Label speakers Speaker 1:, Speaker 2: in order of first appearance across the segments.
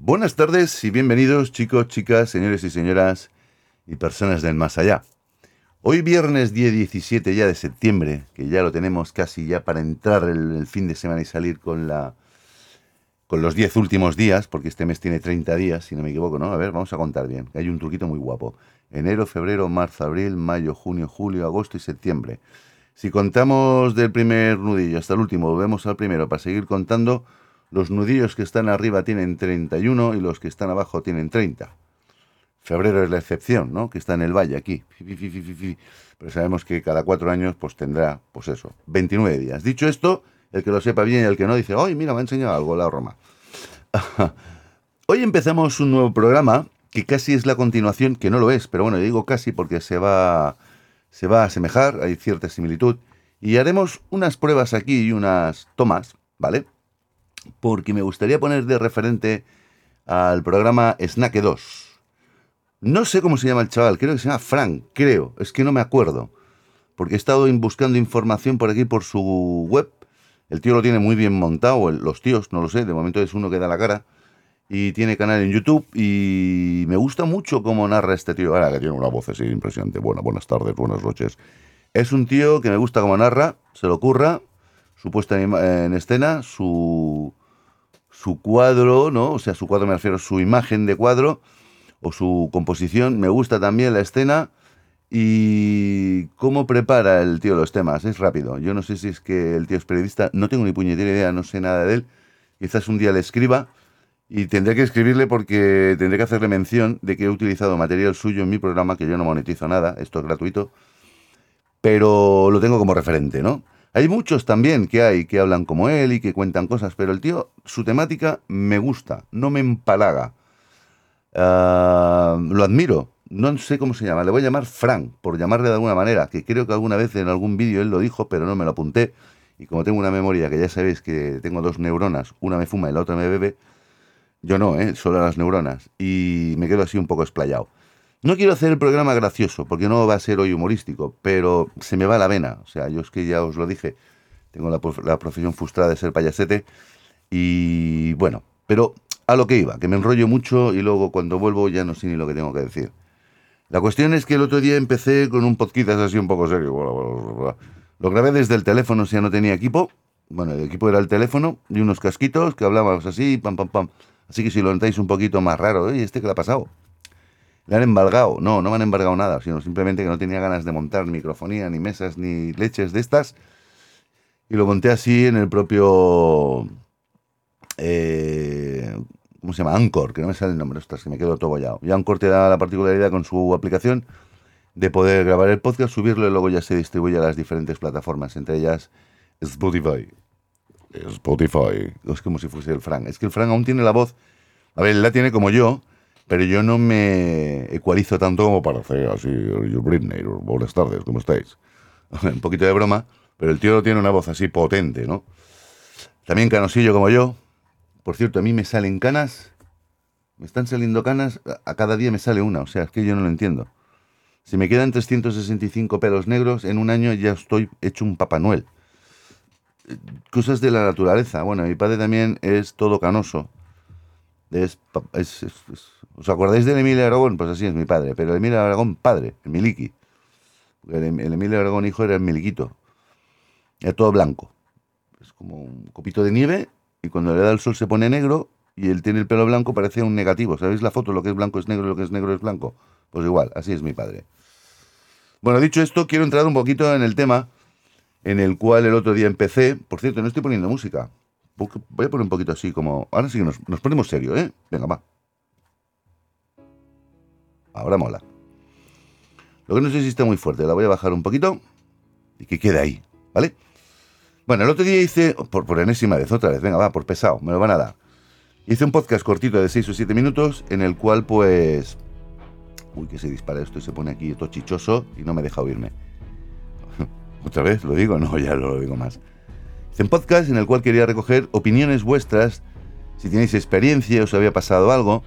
Speaker 1: Buenas tardes y bienvenidos chicos, chicas, señores y señoras y personas del más allá. Hoy viernes día 17 ya de septiembre, que ya lo tenemos casi ya para entrar el, el fin de semana y salir con la con los 10 últimos días, porque este mes tiene 30 días, si no me equivoco, ¿no? A ver, vamos a contar bien. Hay un truquito muy guapo. Enero, febrero, marzo, abril, mayo, junio, julio, agosto y septiembre. Si contamos del primer nudillo hasta el último, volvemos al primero para seguir contando, los nudillos que están arriba tienen 31 y los que están abajo tienen 30. Febrero es la excepción, ¿no? Que está en el valle aquí. Pero sabemos que cada cuatro años pues tendrá, pues eso, 29 días. Dicho esto, el que lo sepa bien y el que no dice, ¡ay, mira, me ha enseñado algo la Roma! Hoy empezamos un nuevo programa que casi es la continuación, que no lo es, pero bueno, digo casi porque se va, se va a asemejar, hay cierta similitud, y haremos unas pruebas aquí y unas tomas, ¿vale? Porque me gustaría poner de referente al programa Snack 2. No sé cómo se llama el chaval, creo que se llama Frank, creo, es que no me acuerdo, porque he estado buscando información por aquí por su web el tío lo tiene muy bien montado, los tíos, no lo sé, de momento es uno que da la cara. Y tiene canal en YouTube y me gusta mucho cómo narra este tío. Ahora que tiene una voz así impresionante. Bueno, buenas tardes, buenas noches. Es un tío que me gusta cómo narra, se lo ocurra, su puesta en, escena, su, su cuadro, ¿no? O sea, su cuadro me refiero su imagen de cuadro o su composición. Me gusta también la escena ¿Y cómo prepara el tío los temas? Es rápido. Yo no sé si es que el tío es periodista, no tengo ni puñetera idea, no sé nada de él. Quizás un día le escriba y tendré que escribirle porque tendré que hacerle mención de que he utilizado material suyo en mi programa, que yo no monetizo nada, esto es gratuito, pero lo tengo como referente, ¿no? Hay muchos también que hay que hablan como él y que cuentan cosas, pero el tío, su temática me gusta, no me empalaga. Ah, lo admiro, no sé cómo se llama, le voy a llamar Frank, por llamarle de alguna manera, que creo que alguna vez en algún vídeo él lo dijo, pero no me lo apunté. Y como tengo una memoria que ya sabéis que tengo dos neuronas, una me fuma y la otra me bebe, yo no, ¿eh? solo las neuronas. Y me quedo así un poco explayado. No quiero hacer el programa gracioso, porque no va a ser hoy humorístico, pero se me va la vena. O sea, yo es que ya os lo dije, tengo la, profesión frustrada de ser payasete. Y bueno, pero a lo que iba, que me enrollo mucho y luego cuando vuelvo ya no sé ni lo que tengo que decir. La cuestión es que el otro día empecé con un podcast así un poco serio. Lo grabé desde el teléfono, si ya no tenía equipo. Bueno, el equipo era el teléfono y unos casquitos que hablábamos así, pam, pam, pam. Así que si lo notáis un poquito más raro, ¿y este qué le ha pasado? Le han embargado. No, no me han embargado nada, sino simplemente que no tenía ganas de montar microfonía, ni mesas, ni leches de estas. Y lo monté así en el propio eh, ¿cómo se llama? Anchor, que no me sale el nombre, ostras, que me quedo todo bollado. Y Anchor te da la particularidad con su aplicación de poder grabar el podcast, subirlo y luego ya se distribuye a las diferentes plataformas, entre ellas Spotify. Spotify. Es como si fuese el Frank. Es que el Frank aún tiene la voz. A ver, él la tiene como yo, pero yo no me ecualizo tanto como para hacer así, yo Britney, buenas tardes, ¿cómo estáis? Un poquito de broma, pero el tío tiene una voz así potente, ¿no? También canosillo como yo, por cierto, a mí me salen canas, me están saliendo canas, a cada día me sale una, o sea, es que yo no lo entiendo. Si me quedan 365 pelos negros, en un año ya estoy hecho un Papá Noel. Cosas de la naturaleza. Bueno, mi padre también es todo canoso. Es, ¿Os acordáis del Emilio Aragón? Pues así es mi padre. Pero el Emilio Aragón padre, el Miliki. El, el Emilio Aragón hijo era el Miliquito. Era todo blanco. Es como un copito de nieve y cuando le da el sol se pone negro y él tiene el pelo blanco, parece un negativo. ¿Sabéis la foto? Lo que es blanco es negro y lo que es negro es blanco. Pues igual, así es mi padre. Bueno, dicho esto, quiero entrar un poquito en el tema en el cual el otro día empecé. Por cierto, no estoy poniendo música. Voy a poner un poquito así como... Ahora sí que nos ponemos serio, ¿eh? Venga, va. Ahora mola. Lo que no sé si está muy fuerte. La voy a bajar un poquito y que quede ahí, ¿vale? Bueno, el otro día hice, por, por enésima vez, otra vez, venga, va, por pesado, me lo van a dar. Hice un podcast cortito de 6 o 7 minutos en el cual, pues. Uy, que se dispara esto y se pone aquí todo chichoso y no me deja oírme. ¿Otra vez? ¿Lo digo? No, ya no lo digo más. Hice un podcast en el cual quería recoger opiniones vuestras, si tenéis experiencia, os había pasado algo,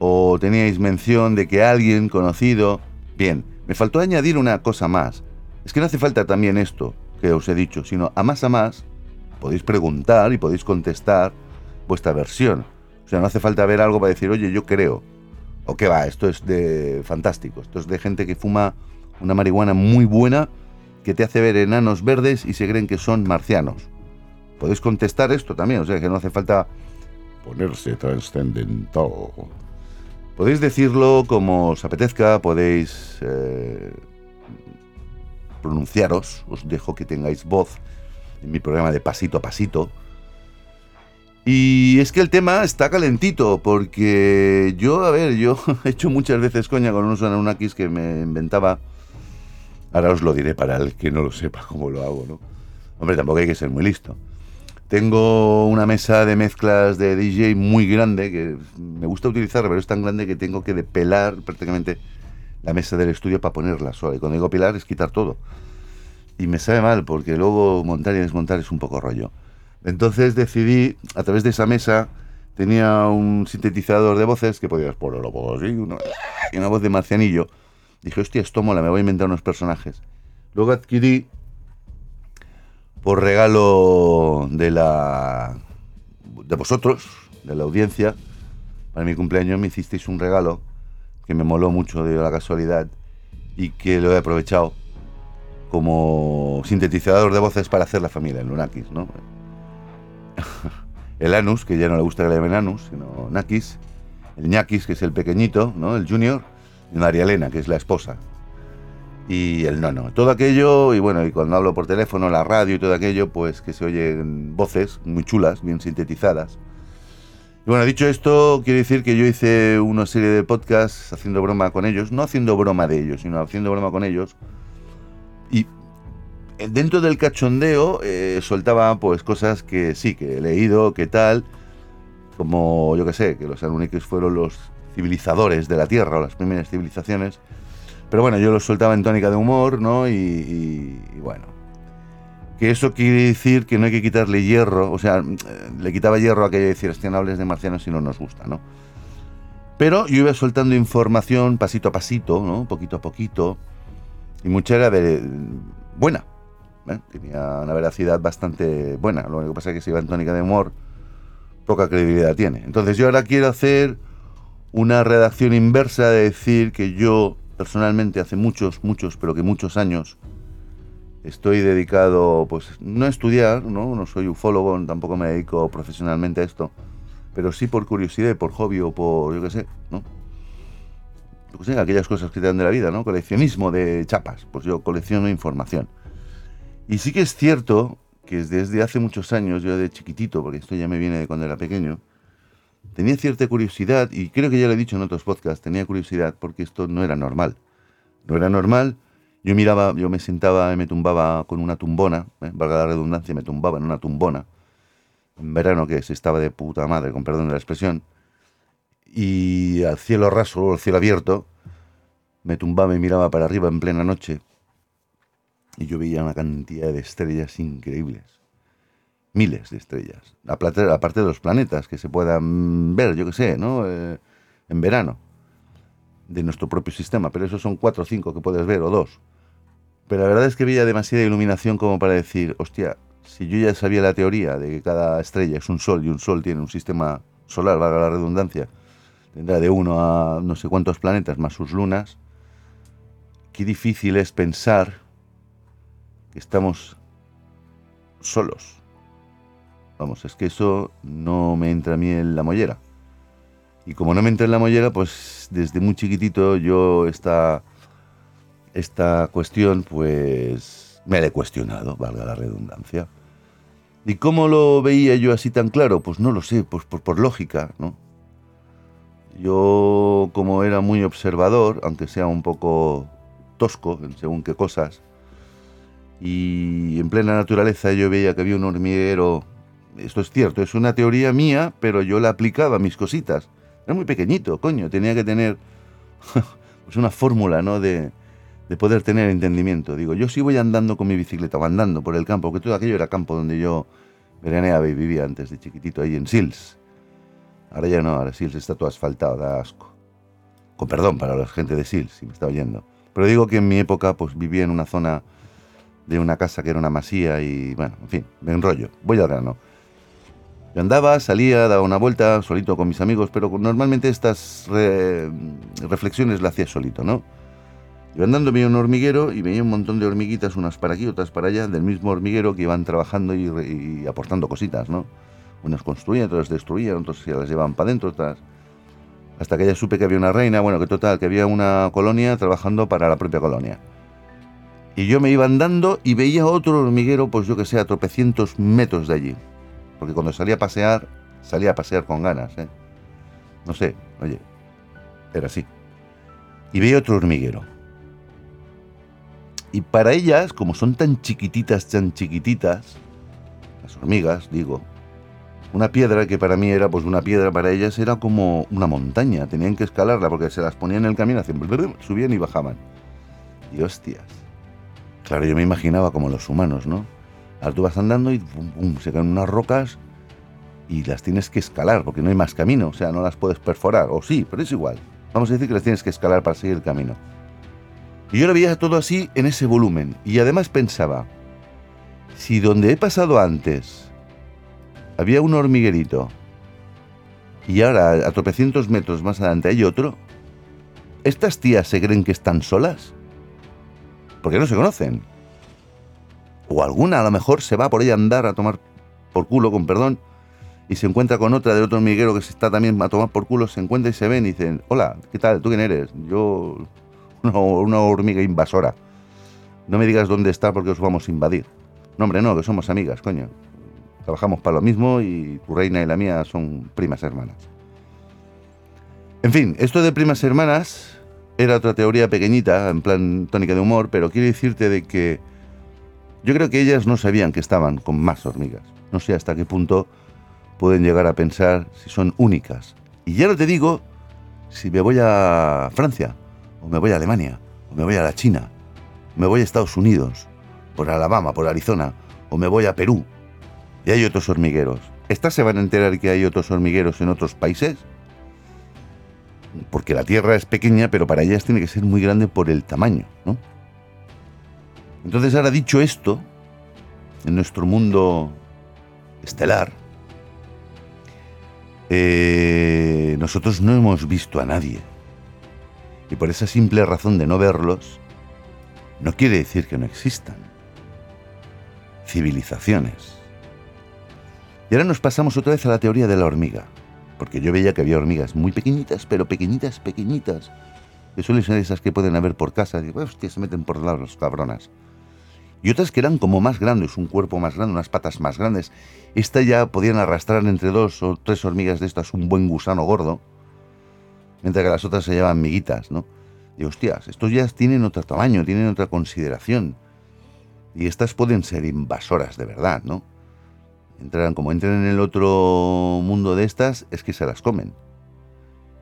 Speaker 1: o teníais mención de que alguien conocido. Bien, me faltó añadir una cosa más. Es que no hace falta también esto que os he dicho, sino a más a más podéis preguntar y podéis contestar vuestra versión. sea, no hace falta ver algo para decir, oye, yo creo. O qué va, esto es de fantástico. Esto es de gente que fuma una marihuana muy buena que te hace ver enanos verdes y se creen que son marcianos. Podéis contestar esto también, o sea que no hace falta ponerse trascendental. Podéis decirlo como os apetezca, podéis eh, pronunciaros, os dejo que tengáis voz en mi programa de pasito a pasito. Y es que el tema está calentito, porque yo, a ver, yo he hecho muchas veces coña con unos Anunnakis que me inventaba. Ahora os lo diré para el que no lo sepa cómo lo hago, ¿no? Hombre, tampoco hay que ser muy listo. Tengo una mesa de mezclas de DJ muy grande, que me gusta utilizar, pero es tan grande que tengo que depelar prácticamente la mesa del estudio para ponerla sola. Y cuando digo pelar es quitar todo. Y me sabe mal, porque luego montar y desmontar es un poco rollo. Entonces decidí, a través de esa mesa, tenía un sintetizador de voces que podías ponerlo así, y una voz de marcianillo. Dije, hostia, esto mola, me voy a inventar unos personajes. Luego adquirí por regalo de la de vosotros, de la audiencia, para mi cumpleaños me hicisteis un regalo que me moló mucho de la casualidad y que lo he aprovechado como sintetizador de voces para hacer la familia, el Lunakis, ¿no? el Anus, que ya no le gusta que le llamen Anus, sino Nakis, el Ñakis, que es el pequeñito, ¿no? El Junior, y María Elena, que es la esposa y el nono. Todo aquello, y bueno, y cuando hablo por teléfono, la radio y todo aquello, pues que se oyen voces muy chulas, bien sintetizadas. Y bueno, dicho esto, quiero decir que yo hice una serie de podcasts haciendo broma con ellos, no haciendo broma de ellos, sino haciendo broma con ellos. Y dentro del cachondeo eh, soltaba pues cosas que sí, que he leído, que tal, como yo que sé, que los Anunnakis fueron los civilizadores de la Tierra o las primeras civilizaciones pero bueno, yo lo soltaba en tónica de humor, ¿no? Y, bueno. Que eso quiere decir que no hay que quitarle hierro, o sea, le quitaba hierro a aquello de decir, hostia, no hables de marcianos si no nos gusta, ¿no? Pero yo iba soltando información pasito a pasito, ¿no? Poquito a poquito. Y mucha era buena. ¿eh? Tenía una veracidad bastante buena. Lo único que pasa es que si iba en tónica de humor, poca credibilidad tiene. Entonces yo ahora quiero hacer una redacción inversa de decir que yo personalmente hace muchos, muchos, pero que muchos años estoy dedicado, pues no a estudiar, ¿no? No soy ufólogo, tampoco me dedico profesionalmente a esto, pero sí por curiosidad, por hobby o por, yo qué sé, ¿no? Aquellas cosas que te dan de la vida, ¿no? Coleccionismo de chapas, pues yo colecciono información. Y sí que es cierto que desde hace muchos años, yo de chiquitito, porque esto ya me viene de cuando era pequeño, tenía cierta curiosidad, y creo que ya lo he dicho en otros podcasts, tenía curiosidad porque esto no era normal. No era normal. Yo miraba, yo me sentaba y me tumbaba con una tumbona, ¿eh? valga la redundancia, me tumbaba en una tumbona, en verano que se estaba de puta madre, con perdón de la expresión, y al cielo raso, al cielo abierto, me tumbaba y miraba para arriba en plena noche, y yo veía una cantidad de estrellas increíbles miles de estrellas, aparte de los planetas que se puedan ver, yo que sé, ¿no? Eh, en verano, de nuestro propio sistema, pero esos son cuatro o cinco que puedes ver, o dos. Pero la verdad es que veía demasiada iluminación como para decir, hostia, si yo ya sabía la teoría de que cada estrella es un sol y un sol tiene un sistema solar, valga la redundancia, tendrá de uno a no sé cuántos planetas más sus lunas, qué difícil es pensar que estamos solos Vamos, es que eso no me entra a mí en la mollera. Y como no me entra en la mollera, pues desde muy chiquitito yo esta, esta cuestión, pues me la he cuestionado, valga la redundancia. ¿Y cómo lo veía yo así tan claro? Pues no lo sé, pues por, por lógica, ¿no? Yo, como era muy observador, aunque sea un poco tosco en según qué cosas, y en plena naturaleza yo veía que había un hormiguero esto es cierto, es una teoría mía, pero yo la aplicaba a mis cositas. Era muy pequeñito, coño, tenía que tener pues una fórmula, ¿no? De, de, poder tener entendimiento. Digo, yo sí voy andando con mi bicicleta o andando por el campo, porque todo aquello era campo donde yo veraneaba y vivía antes de chiquitito, ahí en Sils. Ahora ya no, ahora Sils está todo asfaltado, da asco. Con perdón para la gente de Sils, si me está oyendo. Pero digo que en mi época, pues vivía en una zona de una casa que era una masía y, bueno, en fin, me enrollo. Voy al grano. Yo andaba, salía, daba una vuelta solito con mis amigos, pero normalmente estas reflexiones las hacía solito, ¿no? Yo andando veía un hormiguero y veía un montón de hormiguitas, unas para aquí, otras para allá, del mismo hormiguero que iban trabajando y, aportando cositas, ¿no? Unas construían, otras destruían, otras se las llevaban para adentro, otras... Hasta que ya supe que había una reina, bueno, que total, que había una colonia trabajando para la propia colonia. Y yo me iba andando y veía otro hormiguero, pues yo que sé, a tropecientos metros de allí porque cuando salía a pasear, salía a pasear con ganas. ¿eh? No sé, oye, era así. Y veía otro hormiguero. Y para ellas, como son tan chiquititas, tan chiquititas, las hormigas, digo, una piedra que para mí era, pues una piedra para ellas era como una montaña, tenían que escalarla porque se las ponían en el camino, hacían, subían y bajaban. Y hostias. Claro, yo me imaginaba como los humanos, ¿no? Ahora tú vas andando y se caen unas rocas y las tienes que escalar porque no hay más camino, o sea, no las puedes perforar, o sí, pero es igual. Vamos a decir que las tienes que escalar para seguir el camino. Y yo lo veía todo así en ese volumen y además pensaba, si donde he pasado antes había un hormiguerito y ahora a tropecientos metros más adelante hay otro, ¿estas tías se creen que están solas? Porque no se conocen o alguna a lo mejor se va por ahí a andar a tomar por culo, con perdón, y se encuentra con otra de otro hormiguero que se está también a tomar por culo, se encuentra y se ven y dicen, hola, ¿qué tal? ¿Tú quién eres? Yo, una, hormiga invasora. No me digas dónde está porque os vamos a invadir. No, hombre, no, que somos amigas, coño. Trabajamos para lo mismo y tu reina y la mía son primas hermanas. En fin, esto de primas hermanas era otra teoría pequeñita, en plan tónica de humor, pero quiero decirte de que yo creo que ellas no sabían que estaban con más hormigas. No sé hasta qué punto pueden llegar a pensar si son únicas. Y ya no te digo si me voy a Francia, o me voy a Alemania, o me voy a la China, me voy a Estados Unidos, por Alabama, por Arizona, o me voy a Perú. Y hay otros hormigueros. ¿Estas se van a enterar que hay otros hormigueros en otros países? Porque la Tierra es pequeña, pero para ellas tiene que ser muy grande por el tamaño, ¿no? Entonces, ahora dicho esto, en nuestro mundo estelar, eh, nosotros no hemos visto a nadie. Y por esa simple razón de no verlos, no quiere decir que no existan. Civilizaciones. Y ahora nos pasamos otra vez a la teoría de la hormiga, porque yo veía que había hormigas muy pequeñitas, pero pequeñitas, pequeñitas, que suelen ser esas que pueden haber por casa, y hostia, se meten por lados los cabronas y otras que eran como más grandes, un cuerpo más grande, unas patas más grandes. Esta ya podían arrastrar entre dos o tres hormigas de estas un buen gusano gordo, mientras que las otras se llaman miguitas, ¿no? Y hostias, estos ya tienen otro tamaño, tienen otra consideración. Y estas pueden ser invasoras de verdad, ¿no? Entran, como entran en el otro mundo de estas, es que se las comen.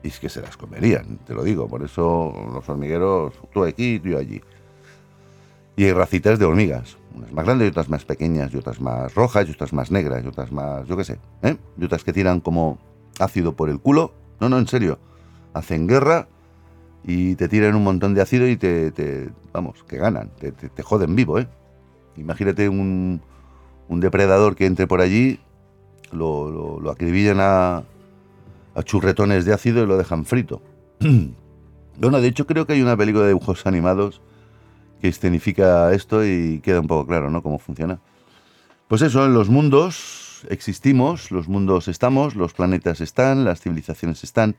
Speaker 1: Y es que se las comerían, te lo digo. Por eso los hormigueros, tú aquí tú allí. Y hay racitas de hormigas, unas más grandes y otras más pequeñas, y otras más rojas, y otras más negras, y otras más, yo qué sé, ¿eh? y otras que tiran como ácido por el culo. No, no, en serio. Hacen guerra y te tiran un montón de ácido y te, vamos, que ganan, te, joden vivo, ¿eh? Imagínate un, un, depredador que entre por allí, lo, lo, acribillan a, a churretones de ácido y lo dejan frito. bueno, de hecho creo que hay una película de dibujos animados que escenifica esto y queda un poco claro, ¿no? Cómo funciona. Pues eso, en los mundos existimos, los mundos estamos, los planetas están, las civilizaciones están,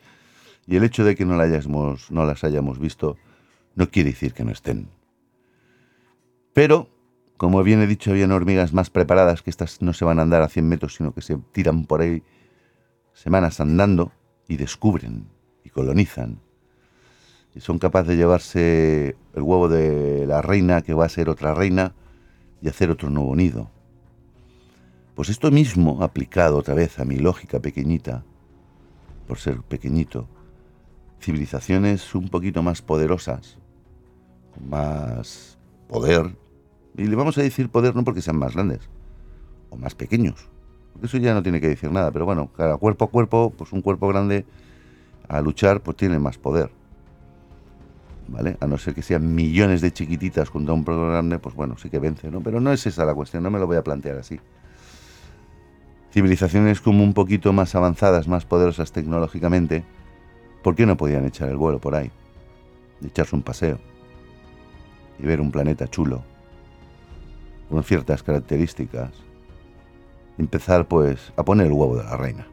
Speaker 1: y el hecho de que no, la hayamos, no las hayamos visto no quiere decir que no estén. Pero, como bien he dicho, habían hormigas más preparadas, que estas no se van a andar a 100 metros, sino que se tiran por ahí semanas andando y descubren y colonizan son capaces de llevarse el huevo de la reina, que va a ser otra reina, y hacer otro nuevo nido. Pues esto mismo, aplicado otra vez a mi lógica pequeñita, por ser pequeñito, civilizaciones un poquito más poderosas, más poder, y le vamos a decir poder no porque sean más grandes, o más pequeños, porque eso ya no tiene que decir nada, pero bueno, cada cuerpo a cuerpo, pues un cuerpo grande a luchar, pues tiene más poder. A no ser que sean millones de chiquititas contra un programa grande, pues bueno, sí que vence, ¿no? Pero no es esa la cuestión, no me lo voy a plantear así. civilizaciones como un poquito más avanzadas, más poderosas tecnológicamente, ¿por qué no podían echar el vuelo por ahí? echarse un paseo y ver un planeta chulo, con ciertas características. Empezar pues a poner el huevo de la reina.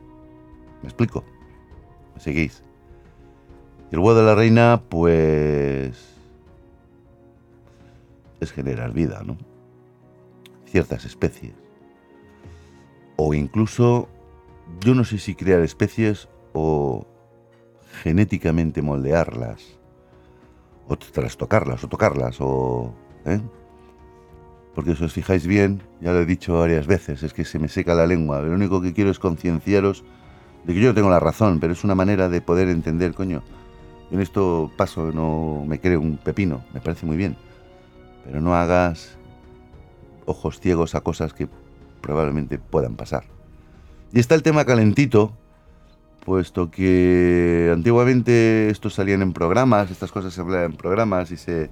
Speaker 1: ¿Me explico? ¿Me seguís? Y el huevo de la reina pues es generar vida, ¿no? Ciertas especies. O incluso, yo no sé si crear especies o genéticamente moldearlas o trastocarlas o tocarlas o... ¿eh? Porque si os fijáis bien, ya lo he dicho varias veces, es que se me seca la lengua. Lo único que quiero es concienciaros de que yo no tengo la razón, pero es una manera de poder entender, coño. En esto paso, no me creo un pepino, me parece muy bien. Pero no hagas ojos ciegos a cosas que probablemente puedan pasar. Y está el tema calentito, puesto que antiguamente estos salían en programas, estas cosas se hablaban en programas y se,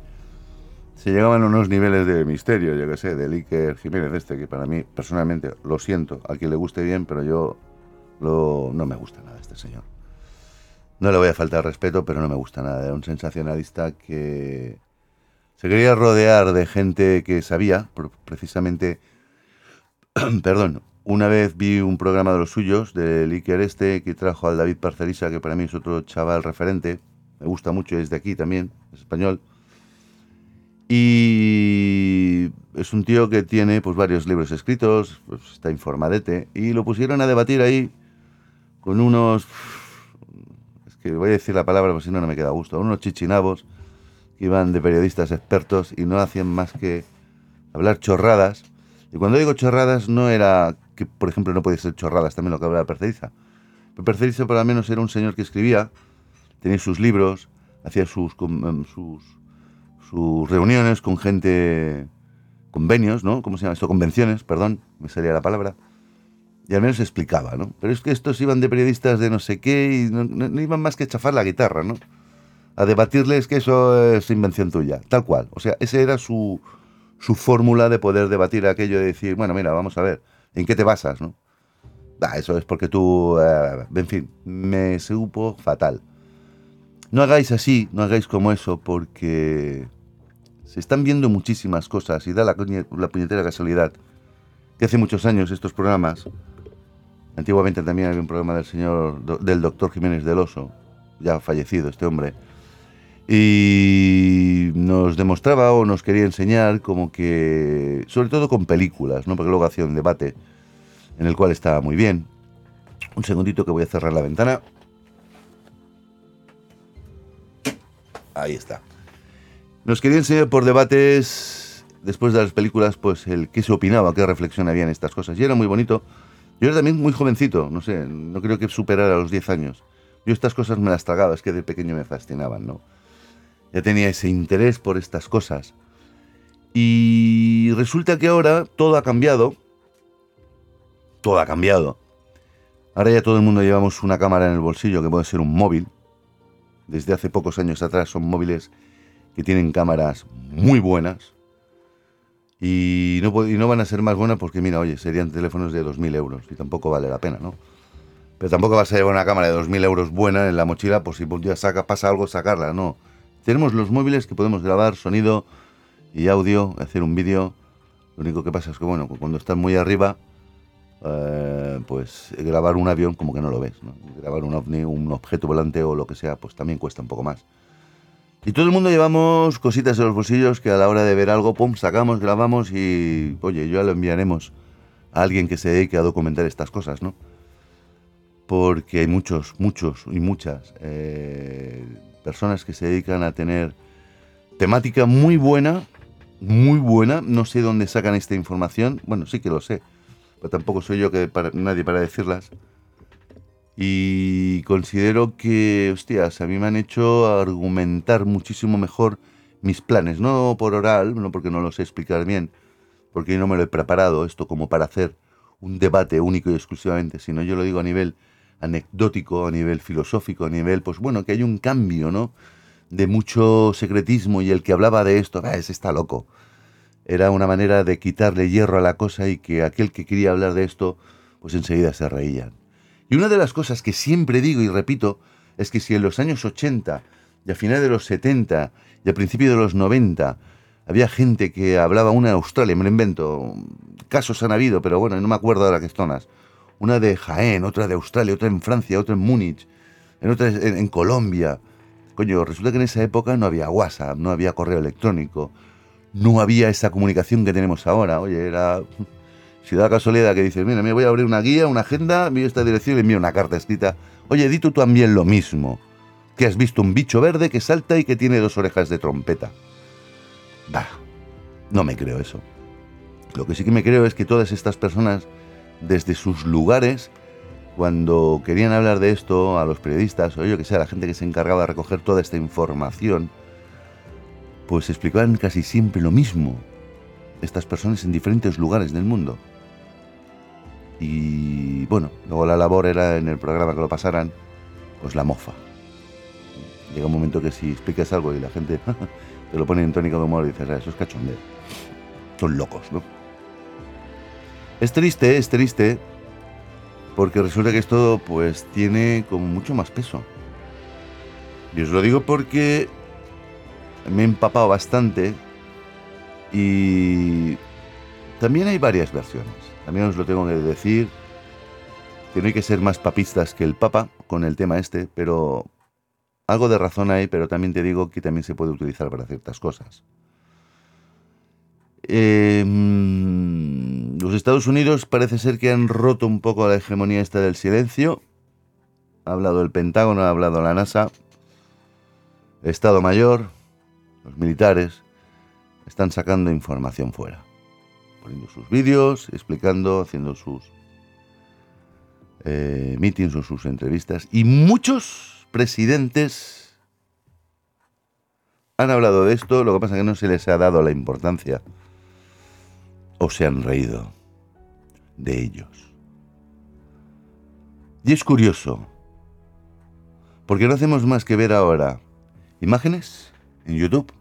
Speaker 1: llegaban a unos niveles de misterio, yo que sé, de Iker Jiménez este, que para mí personalmente, lo siento, a quien le guste bien, pero yo no me gusta nada este señor. No le voy a faltar respeto, pero no me gusta nada. Era un sensacionalista que se quería rodear de gente que sabía, precisamente, perdón, una vez vi un programa de los suyos, del Iker este, que trajo al David Parcerisa, que para mí es otro chaval referente. Me gusta mucho, es de aquí también, es español. Y es un tío que tiene pues, varios libros escritos, pues, está informadete, y lo pusieron a debatir ahí con unos... Que voy a decir la palabra, porque si no, no me queda gusto. Unos chichinabos que iban de periodistas expertos y no hacían más que hablar chorradas. Y cuando digo chorradas no era que por ejemplo no podía ser chorradas, también lo que hablaba Perceriza. Pero Perceriza por lo menos era un señor que escribía, tenía sus libros, hacía sus, em, sus, sus reuniones con gente, convenios, ¿no? ¿Cómo se llama esto? Convenciones, perdón, me salía la palabra. Y al menos explicaba, ¿no? Pero es que estos iban de periodistas de no sé qué y no, iban más que a chafar la guitarra, ¿no? A debatirles que eso es invención tuya, tal cual. O sea, esa era su, su fórmula de poder debatir aquello de decir, bueno, mira, vamos a ver, ¿En qué te basas, no? eso es porque tú, eh, en fin, me supo fatal. No hagáis así, no hagáis como eso, porque se están viendo muchísimas cosas y da la puñetera casualidad que hace muchos años estos programas, antiguamente también había un programa del señor, del doctor Jiménez del Oso, ya fallecido este hombre, y nos demostraba o nos quería enseñar como que, sobre todo con películas, ¿no? porque luego hacía un debate en el cual estaba muy bien. Un segundito que voy a cerrar la ventana. Ahí está. Nos quería enseñar por debates, después de las películas, pues el qué se opinaba, qué reflexión había en estas cosas. Y era muy bonito. Yo era también muy jovencito, no sé, no creo que superara los 10 años. Yo estas cosas me las tragaba, es que de pequeño me fascinaban, ¿no? ya tenía ese interés por estas cosas. Y resulta que ahora todo ha cambiado. Todo ha cambiado. Ahora ya todo el mundo llevamos una cámara en el bolsillo que puede ser un móvil. Desde hace pocos años atrás son móviles que tienen cámaras muy buenas. Y no, y no van a ser más buenas porque, mira, oye, serían teléfonos de 2.000 euros y tampoco vale la pena, ¿no? Pero tampoco vas a llevar una cámara de 2.000 euros buena en la mochila por si un día saca, pasa algo, sacarla, no. Tenemos los móviles que podemos grabar sonido y audio, hacer un vídeo. Lo único que pasa es que, bueno, cuando estás muy arriba, eh, pues grabar un avión como que no lo ves. Grabar un ovni, un objeto volante o lo que sea, pues también cuesta un poco más. Y todo el mundo llevamos cositas en los bolsillos que a la hora de ver algo, pum, sacamos, grabamos y, oye, ya lo enviaremos a alguien que se dedique a documentar estas cosas, ¿no? Porque hay muchos, muchos y muchas eh, personas que se dedican a tener temática muy buena, muy buena. No sé dónde sacan esta información. Bueno, sí que lo sé, pero tampoco soy yo que nadie para decirlas. Y considero que, hostias, a mí me han hecho argumentar muchísimo mejor mis planes. No por oral, no porque no lo sé explicar bien, porque no me lo he preparado esto como para hacer un debate único y exclusivamente, sino yo lo digo a nivel anecdótico, a nivel filosófico, a nivel, pues bueno, que hay un cambio, ¿no? De mucho secretismo y el que hablaba de esto, ah, está loco. Era una manera de quitarle hierro a la cosa y que aquel que quería hablar de esto, pues enseguida se reían. Y una de las cosas que siempre digo y repito es que si en los años 80 y a finales de los 70 y a principios de los 90 había gente que hablaba una de Australia, me lo invento, casos han habido, pero bueno, no me acuerdo ahora qué zonas. Una de Jaén, otra de Australia, otra en Francia, otra en Múnich, en otra en, Colombia. Coño, resulta que en esa época no había WhatsApp, no había correo electrónico, no había esa comunicación que tenemos ahora. Oye, era si da casualidad que dices, mira, me voy a abrir una guía, una agenda, envío esta dirección y envío una carta escrita. Oye, di tú también lo mismo. Que has visto un bicho verde que salta y que tiene dos orejas de trompeta. Bah, no me creo eso. Lo que sí que me creo es que todas estas personas, desde sus lugares, cuando querían hablar de esto a los periodistas, o yo que sé, a la gente que se encargaba de recoger toda esta información, pues explicaban casi siempre lo mismo. Estas personas en diferentes lugares del mundo. Y bueno, luego la labor era en el programa que lo pasaran, pues la mofa. Llega un momento que si explicas algo y la gente te lo pone en tónico de humor y dices, ah, eso es cachondeo. Son locos, ¿no? Es triste, es triste, porque resulta que esto pues tiene como mucho más peso. Y os lo digo porque me he empapado bastante y también hay varias versiones. También os lo tengo que decir, que no hay que ser más papistas que el Papa con el tema este, pero algo de razón hay, pero también te digo que también se puede utilizar para ciertas cosas. Em, los Estados Unidos parece ser que han roto un poco la hegemonía esta del silencio. Ha hablado el Pentágono, ha hablado la NASA. Estado Mayor, los militares, están sacando información fuera poniendo sus vídeos, explicando, haciendo sus eh, meetings o sus entrevistas. Y muchos presidentes han hablado de esto, lo que pasa es que no se les ha dado la importancia o se han reído de ellos. Y es curioso, porque no hacemos más que ver ahora imágenes en YouTube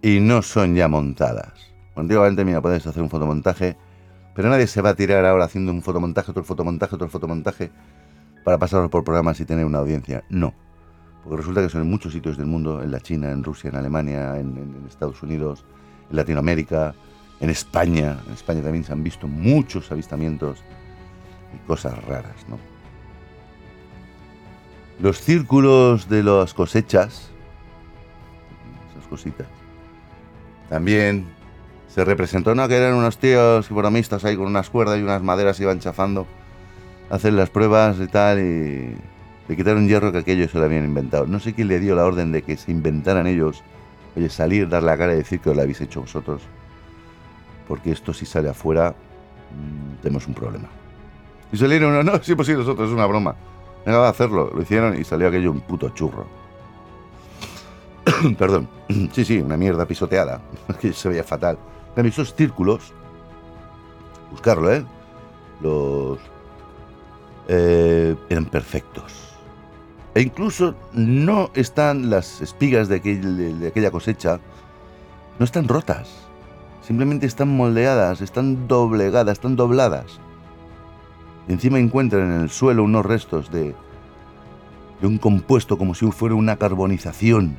Speaker 1: y no son ya montadas. Antiguamente, mira, puedes hacer un fotomontaje, pero nadie se va a tirar ahora haciendo un fotomontaje, otro fotomontaje, otro fotomontaje, para pasarlo por programas y tener una audiencia. No. Porque resulta que son en muchos sitios del mundo, en la China, en Rusia, en Alemania, en, Estados Unidos, en Latinoamérica, en España. En España también se han visto muchos avistamientos y cosas raras, ¿no? Los círculos de las cosechas, esas cositas, también se representó, ¿no? Que eran unos tíos bromistas ahí con unas cuerdas y unas maderas iban chafando a hacer las pruebas y tal y le quitaron hierro que aquellos se lo habían inventado. No sé quién le dio la orden de que se inventaran ellos, oye, salir, dar la cara y decir que lo habéis hecho vosotros. Porque esto si sale afuera, mm, tenemos un problema. Y salieron, no, no, sí, pues sí, nosotros, es una broma. Venga, va a hacerlo. Lo hicieron y salió aquello un puto churro. Perdón. Sí, sí, una mierda pisoteada. Que se veía fatal. En esos círculos, buscarlo, ¿eh? Los eh, eran perfectos. E incluso no están las espigas de, de aquella cosecha, no están rotas. Simplemente están moldeadas, están doblegadas, están dobladas. Y encima encuentran en el suelo unos restos de, de un compuesto como si fuera una carbonización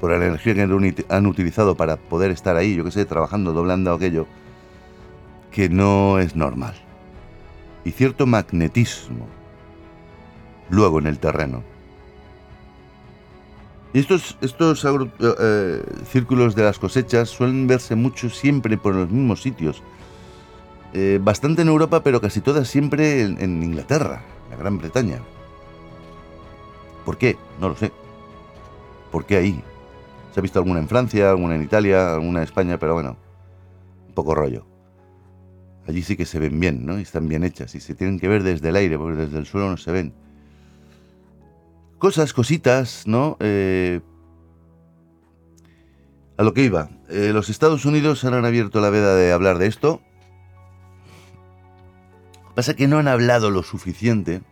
Speaker 1: por la energía que han utilizado para poder estar ahí, yo que sé, trabajando, doblando aquello, que no es normal. Y cierto magnetismo luego en el terreno. Y estos, estos eh, círculos de las cosechas suelen verse mucho siempre por los mismos sitios. Eh, bastante en Europa, pero casi todas siempre en, en Inglaterra, la Gran Bretaña. ¿Por qué? No lo sé. ¿Por qué ahí? Se ha visto alguna en Francia, alguna en Italia, alguna en España, pero bueno, un poco rollo. Allí sí que se ven bien, ¿no? Y están bien hechas y se tienen que ver desde el aire, porque desde el suelo no se ven. Cosas, cositas, ¿no? Eh, a lo que iba. Eh, los Estados Unidos han abierto la veda de hablar de esto. Pasa que no han hablado lo suficiente.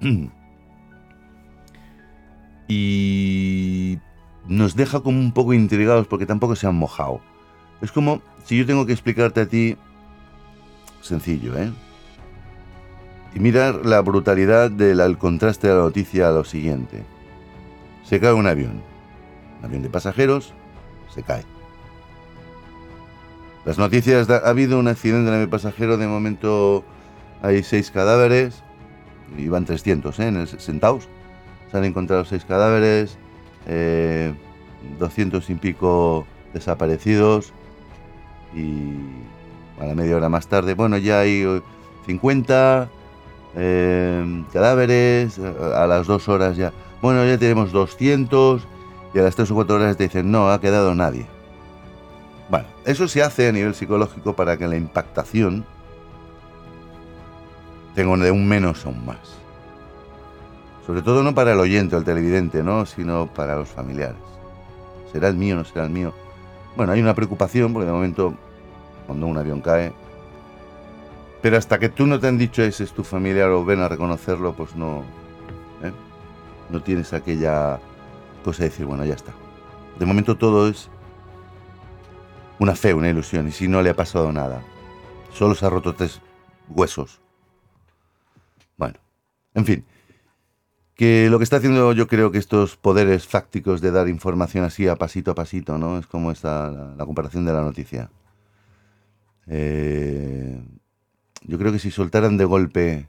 Speaker 1: y nos deja como un poco intrigados porque tampoco se han mojado. Es como si yo tengo que explicarte a ti sencillo, ¿eh? Y mirar la brutalidad del contraste de la noticia a lo siguiente. Se cae un avión. Un avión de pasajeros se cae. Las noticias, ha habido un accidente en el pasajero, de momento hay seis cadáveres, iban 300 ¿eh? en el sentados, se han encontrado seis cadáveres, 200 eh, y pico desaparecidos y a la media hora más tarde, bueno, ya hay 50 eh, cadáveres, a, las dos horas ya, bueno, ya tenemos 200 y a las tres o cuatro horas te dicen, no, ha quedado nadie. Bueno, eso se hace a nivel psicológico para que la impactación tenga de un menos a un más. Sobre todo no para el oyente o el televidente, ¿no? sino para los familiares. ¿Será el mío o no será el mío? Bueno, hay una preocupación porque de momento cuando un avión cae. Pero hasta que tú no te han dicho ese es tu familiar o ven a reconocerlo, pues no. ¿eh? No tienes aquella cosa de decir, bueno, ya está. De momento todo es una fe, una ilusión. Y si no le ha pasado nada, solo se ha roto tres huesos. Bueno, en fin. Que lo que está haciendo yo creo que estos poderes fácticos de dar información así a pasito a pasito, ¿no? Es como esta, la comparación de la noticia. Eh, yo creo que si soltaran de golpe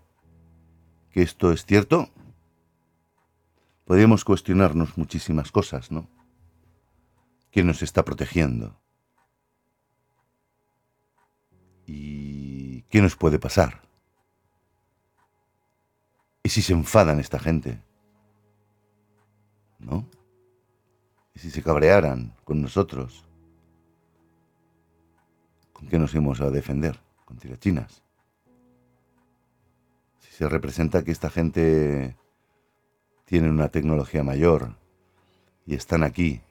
Speaker 1: que esto es cierto, podríamos cuestionarnos muchísimas cosas, ¿no? ¿Quién nos está protegiendo? ¿Y qué nos puede pasar? ¿Y si se enfadan esta gente? ¿No? ¿Y si se cabrearan con nosotros? ¿Con qué nos íbamos a defender? Con tirachinas. Si se representa que esta gente tiene una tecnología mayor y están aquí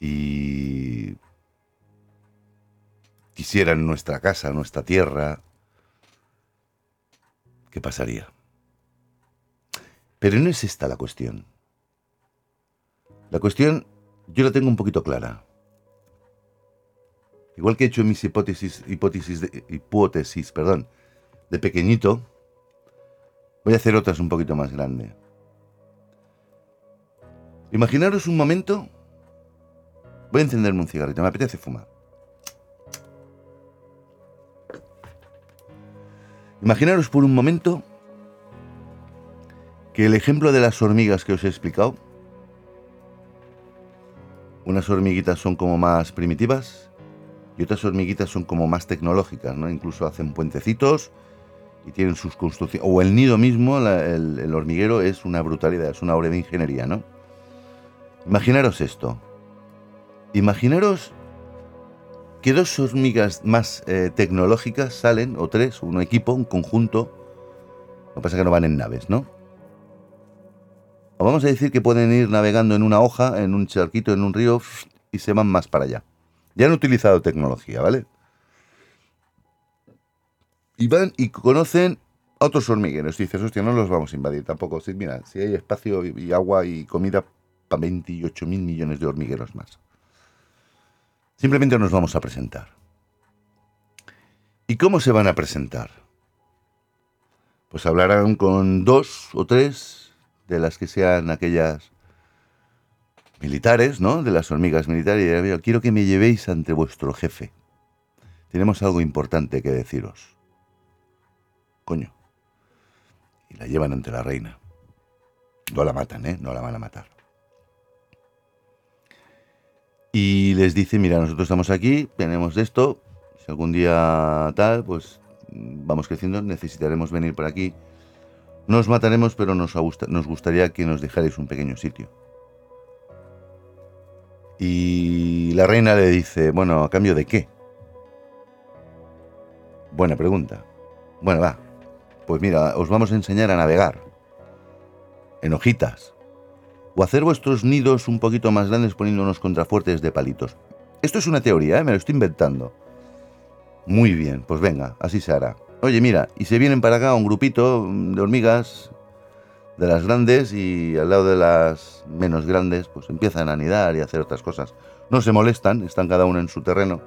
Speaker 1: y quisieran nuestra casa, nuestra tierra, ¿qué pasaría? Pero no es esta la cuestión. La cuestión yo la tengo un poquito clara. Igual que he hecho mis hipótesis, hipótesis, de, hipótesis perdón, de pequeñito, voy a hacer otras un poquito más grande. Imaginaros un momento. Voy a encenderme un cigarrito, me apetece fumar. Imaginaros por un momento que el ejemplo de las hormigas que os he explicado, unas hormiguitas son como más primitivas y otras hormiguitas son como más tecnológicas, ¿no? Incluso hacen puentecitos y tienen sus construcciones. O el nido mismo, el, hormiguero, es una brutalidad, es una obra de ingeniería, ¿no? Imaginaros esto. Imaginaros que dos hormigas más eh, tecnológicas salen, o tres, un equipo, un conjunto. Lo que pasa es que no van en naves, ¿no? O vamos a decir que pueden ir navegando en una hoja, en un charquito, en un río, y se van más para allá. Ya han utilizado tecnología, ¿vale? Y van y conocen a otros hormigueros. Dices, hostia, no los vamos a invadir tampoco. Sí, mira, si hay espacio y agua y comida para 28 mil millones de hormigueros más. Simplemente nos vamos a presentar. ¿Y cómo se van a presentar? Pues hablarán con dos o tres de las que sean aquellas militares, ¿no? De las hormigas militares. Y quiero que me llevéis ante vuestro jefe. Tenemos algo importante que deciros. Coño. Y la llevan ante la reina. No la matan, ¿eh? No la van a matar. Y les dice, mira, nosotros estamos aquí, tenemos esto, si algún día tal, pues vamos creciendo, necesitaremos venir por aquí. No os mataremos, pero nos, gustaría que nos dejarais un pequeño sitio. Y la reina le dice, bueno, ¿a cambio de qué? Buena pregunta. Bueno, va. Pues mira, os vamos a enseñar a navegar. En hojitas. O hacer vuestros nidos un poquito más grandes poniendo unos contrafuertes de palitos. Esto es una teoría, ¿eh? me lo estoy inventando. Muy bien, pues venga, así se hará. Oye, mira, y se vienen para acá un grupito de hormigas de las grandes y al lado de las menos grandes pues empiezan a anidar y a hacer otras cosas. No se molestan, están cada uno en su terreno,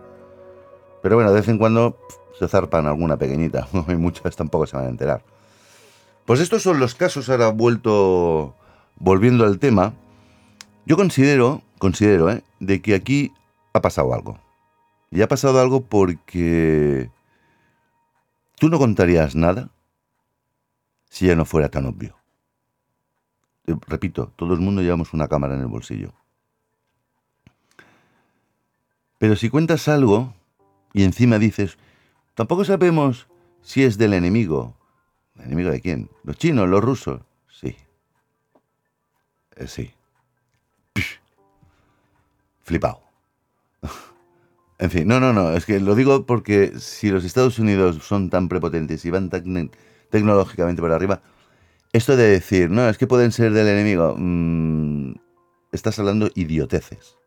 Speaker 1: Pero bueno, de vez en cuando se zarpan alguna pequeñita, y muchas tampoco se van a enterar. Pues estos son los casos, ahora vuelto, volviendo al tema, yo considero, considero, ¿eh? de que aquí ha pasado algo. Y ha pasado algo porque tú no contarías nada si ya no fuera tan obvio. Eh, repito, todo el mundo llevamos una cámara en el bolsillo. Pero si cuentas algo y encima dices, tampoco sabemos si es del enemigo. ¿El enemigo de quién? ¿Los chinos? ¿Los rusos? Sí. Eh, sí. Flipado. en fin, no, no, no. Es que lo digo porque si los Estados Unidos son tan prepotentes y van tecnológicamente por arriba, esto de decir, no, es que pueden ser del enemigo, mm, estás hablando idioteces.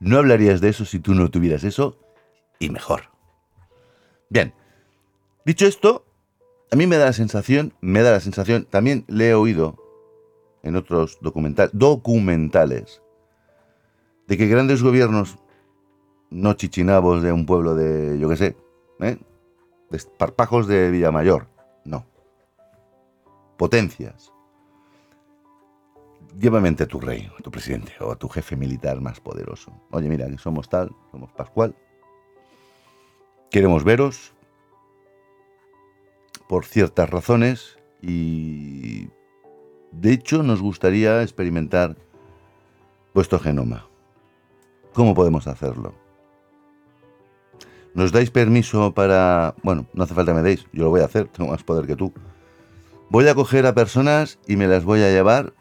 Speaker 1: No hablarías de eso si tú no tuvieras eso y mejor. Bien, dicho esto, a mí me da la sensación, me da la sensación, también le he oído en otros documentales, de que grandes gobiernos, no chichinabos de un pueblo de, yo qué sé, ¿eh? de parpajos de Villamayor, no. Potencias. Llévame ante tu rey, a tu presidente o a tu jefe militar más poderoso. Oye, mira, que somos tal, somos Pascual. Queremos veros por ciertas razones y de hecho nos gustaría experimentar vuestro genoma. ¿Cómo podemos hacerlo? ¿Nos dais permiso para... Bueno, no hace falta que me deis, yo lo voy a hacer, tengo más poder que tú. Voy a coger a personas y me las voy a llevar,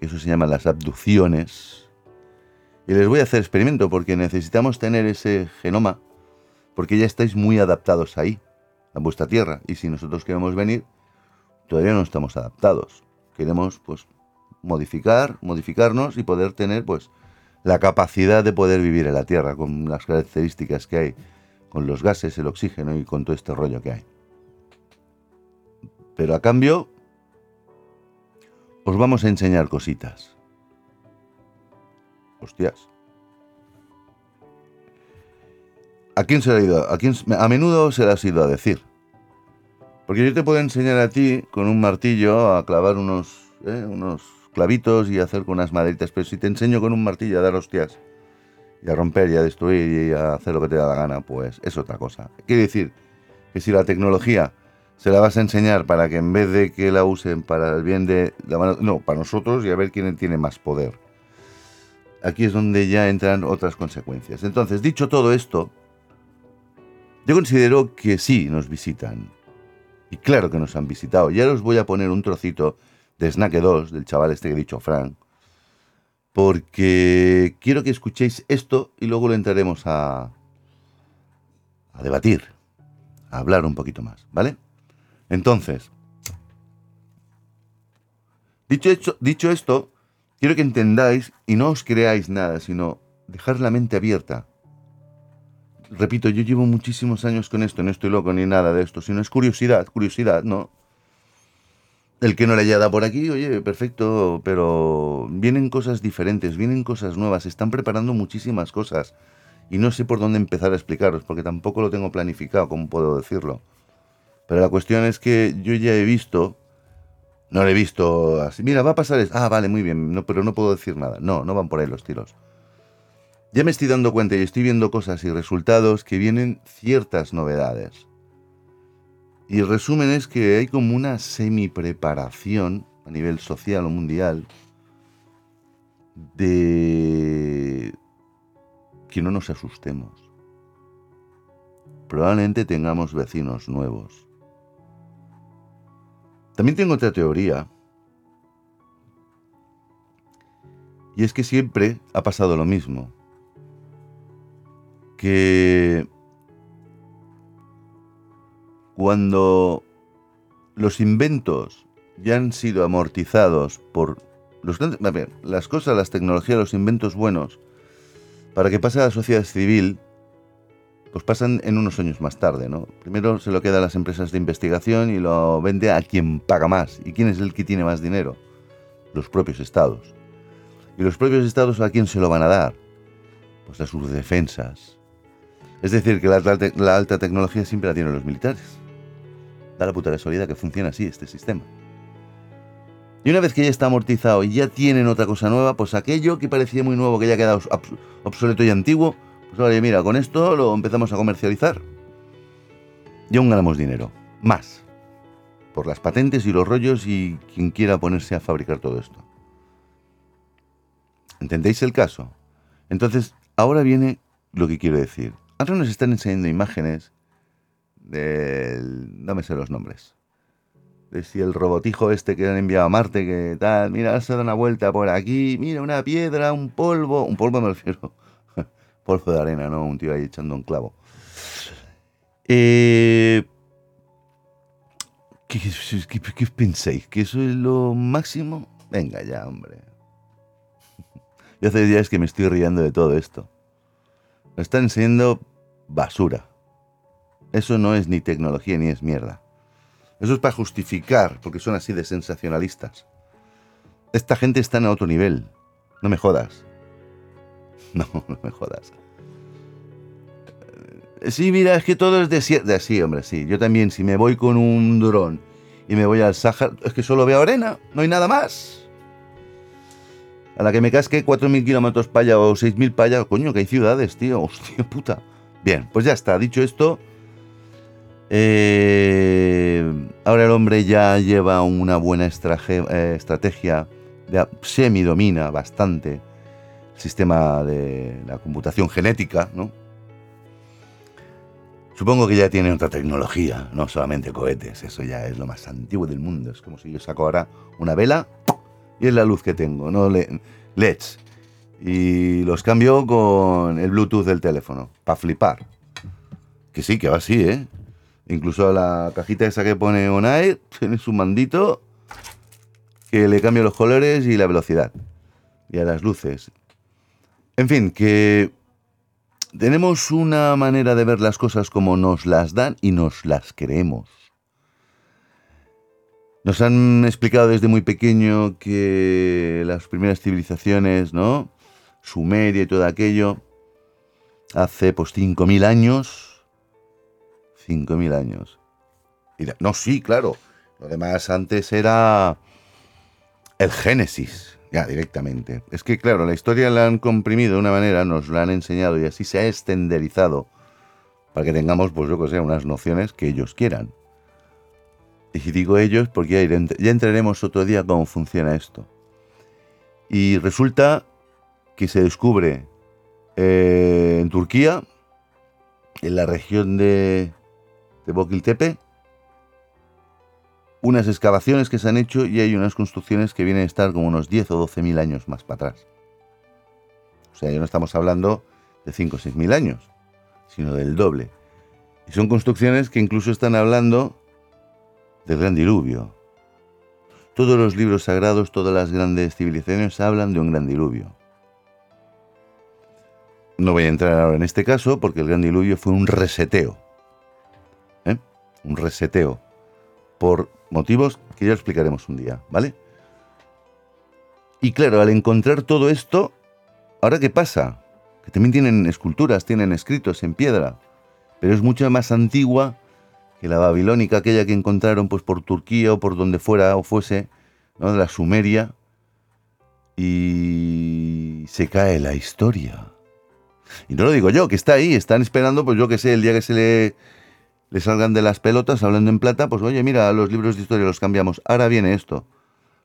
Speaker 1: eso se llama las abducciones, y les voy a hacer experimento porque necesitamos tener ese genoma, porque ya estáis muy adaptados ahí, a vuestra tierra, y si nosotros queremos venir, todavía no estamos adaptados. Queremos, pues, modificar, modificarnos y poder tener, pues, la capacidad de poder vivir en la tierra con las características que hay con los gases, el oxígeno y con todo este rollo que hay. Pero a cambio, os vamos a enseñar cositas. Hostias. ¿A quién se le ha ido? A, quién, a menudo se le ha ido a decir. Porque yo te puedo enseñar a ti con un martillo a clavar unos, ¿eh? unos clavitos y hacer con unas maderitas, pero si te enseño con un martillo a dar hostias, y a romper y a destruir y a hacer lo que te da la gana, pues es otra cosa. Quiere decir que si la tecnología se la vas a enseñar para que en vez de que la usen para el bien de la mano, no, para nosotros y a ver quién tiene más poder. Aquí es donde ya entran otras consecuencias. Entonces, dicho todo esto, yo considero que sí nos visitan. Y claro que nos han visitado. Ya os voy a poner un trocito de Snack 2, del chaval este que he dicho, Frank, porque quiero que escuchéis esto y luego lo entraremos a, a debatir, a hablar un poquito más, ¿vale? Entonces, dicho, dicho esto, quiero que entendáis y no os creáis nada, sino dejar la mente abierta. Repito, yo llevo muchísimos años con esto, no estoy loco ni nada de esto, sino es curiosidad, curiosidad, ¿no? El que no le haya dado por aquí, oye, perfecto, pero vienen cosas diferentes, vienen cosas nuevas, se están preparando muchísimas cosas. Y no sé por dónde empezar a explicaros, porque tampoco lo tengo planificado, como puedo decirlo. Pero la cuestión es que yo ya he visto, no lo he visto así, mira, va a pasar eso, ah, vale, muy bien, no, pero no puedo decir nada. No, no van por ahí los tiros. Ya me estoy dando cuenta y estoy viendo cosas y resultados que vienen ciertas novedades. Y el resumen es que hay como una semi-preparación a nivel social o mundial de que no nos asustemos. Probablemente tengamos vecinos nuevos. También tengo otra teoría. Y es que siempre ha pasado lo mismo. Que cuando los inventos ya han sido amortizados por los, las cosas, las tecnologías, los inventos buenos, para que pase a la sociedad civil, pues pasan en unos años más tarde, ¿no? Primero se lo queda a las empresas de investigación y lo vende a quien paga más. ¿Y quién es el que tiene más dinero? Los propios estados. ¿Y los propios estados a quién se lo van a dar? Pues a sus defensas, Es decir, que la, la alta tecnología siempre la tienen los militares. Da la puta casualidad que funciona así este sistema. Y una vez que ya está amortizado y ya tienen otra cosa nueva, pues aquello que parecía muy nuevo, que ya ha quedado obsoleto y antiguo, pues oye, mira, con esto lo empezamos a comercializar. Y aún ganamos dinero. Más. Por las patentes y los rollos y quien quiera ponerse a fabricar todo esto. ¿Entendéis el caso? Entonces, ahora viene lo que quiero decir. Ahora nos están enseñando imágenes del... no me sé los nombres de si el robotijo este que han enviado a Marte, que tal, mira, se da una vuelta por aquí, mira, una piedra, un polvo, un polvo me refiero, polvo de arena, ¿no? Un tío ahí echando un clavo. Eh, ¿qué, pensáis? ¿Que eso es lo máximo? Venga ya, hombre. Yo hace días que me estoy riendo de todo esto. Me están enseñando basura. Eso no es ni tecnología ni es mierda. Eso es para justificar, porque son así de sensacionalistas. Esta gente está en otro nivel. No me jodas. No, no me jodas. Eh, sí, mira, es que todo es desierto. Sí, hombre, sí. Yo también, si me voy con un dron y me voy al Sáhara, es que solo veo arena, no hay nada más. A la que me casque 4.000 kilómetros para o 6.000 para allá, coño, que hay ciudades, tío. Hostia puta. Bien, pues ya está. Dicho esto, eh, ahora el hombre ya lleva una buena eh, estrategia, semi-domina bastante el sistema de la computación genética, ¿no? Supongo que ya tiene otra tecnología, no solamente cohetes, eso ya es lo más antiguo del mundo. Es como si yo saco ahora una vela y es la luz que tengo, no LEDs. Y los cambio con el Bluetooth del teléfono, para flipar. Que sí, que va así, ¿eh? Incluso la cajita esa que pone on tiene su mandito que le cambia los colores y la velocidad. Y a las luces. En fin, que tenemos una manera de ver las cosas como nos las dan y nos las creemos. Nos han explicado desde muy pequeño que las primeras civilizaciones, ¿no? Sumeria y todo aquello, hace pues 5.000 años, 5.000 años. no, sí, claro. Lo demás antes era el Génesis, ya directamente. Es que, claro, la historia la han comprimido de una manera, nos la han enseñado y así se ha estenderizado para que tengamos, pues yo que sé, unas nociones que ellos quieran. Y si digo ellos, porque ya, entraremos otro día cómo funciona esto. Y resulta que se descubre eh, en Turquía, en la región de de Boquiltepe, unas excavaciones que se han hecho y hay unas construcciones que vienen a estar como unos 10 o 12 mil años más para atrás. O sea, ya no estamos hablando de 5 o 6 mil años, sino del doble. Y son construcciones que incluso están hablando del gran diluvio. Todos los libros sagrados, todas las grandes civilizaciones hablan de un gran diluvio. No voy a entrar ahora en este caso porque el gran diluvio fue un reseteo un reseteo, por motivos que ya explicaremos un día, ¿vale? Y claro, al encontrar todo esto, ¿ahora qué pasa? Que también tienen esculturas, tienen escritos en piedra, pero es mucho más antigua que la babilónica, aquella que encontraron pues por Turquía o por donde fuera o fuese, ¿no? de la Sumeria, y se cae la historia. Y no lo digo yo, que está ahí, están esperando, pues yo que sé, el día que se le le salgan de las pelotas hablando en plata, pues oye, mira, los libros de historia los cambiamos. Ahora viene esto.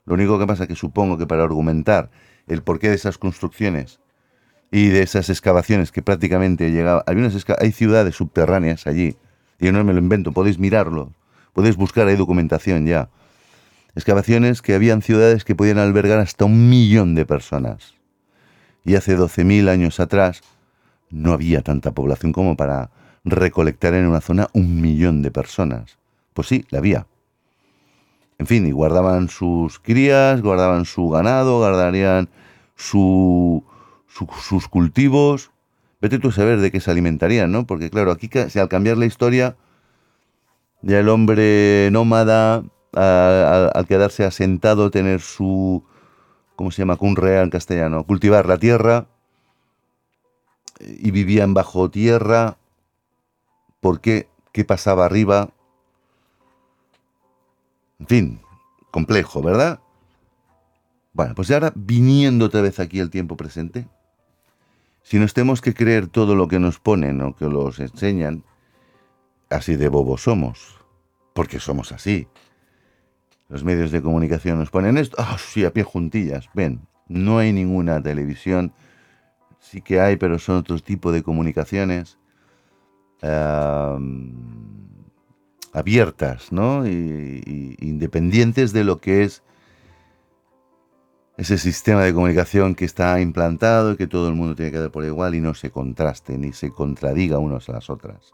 Speaker 1: Lo único que pasa es que supongo que para argumentar el porqué de esas construcciones y de esas excavaciones que prácticamente llegaban... Hay, hay ciudades subterráneas allí, y yo no me lo invento, podéis mirarlo, podéis buscar, hay documentación ya. Excavaciones que habían ciudades que podían albergar hasta un millón de personas. Y hace 12.000 años atrás no había tanta población como para recolectar en una zona un millón de personas. Pues sí, la había. En fin, y guardaban sus crías, guardaban su ganado, guardarían su, sus cultivos. Vete tú a saber de qué se alimentarían, ¿no? Porque claro, aquí al cambiar la historia, ya el hombre nómada, al quedarse asentado, tener su, ¿cómo se llama? Cunrea en castellano, cultivar la tierra, y vivían bajo tierra, por qué, qué pasaba arriba. En fin, complejo, ¿verdad? Bueno, pues ahora viniendo otra vez aquí al tiempo presente, si nos tenemos que creer todo lo que nos ponen o que los enseñan, así de bobos somos, porque somos así. Los medios de comunicación nos ponen esto, ah, sí, a pie juntillas. Ven, no hay ninguna televisión, sí que hay, pero son otro tipo de comunicaciones abiertas, ¿no? Y, independientes de lo que es ese sistema de comunicación que está implantado y que todo el mundo tiene que dar por igual y no se contraste ni se contradiga unos a las otras.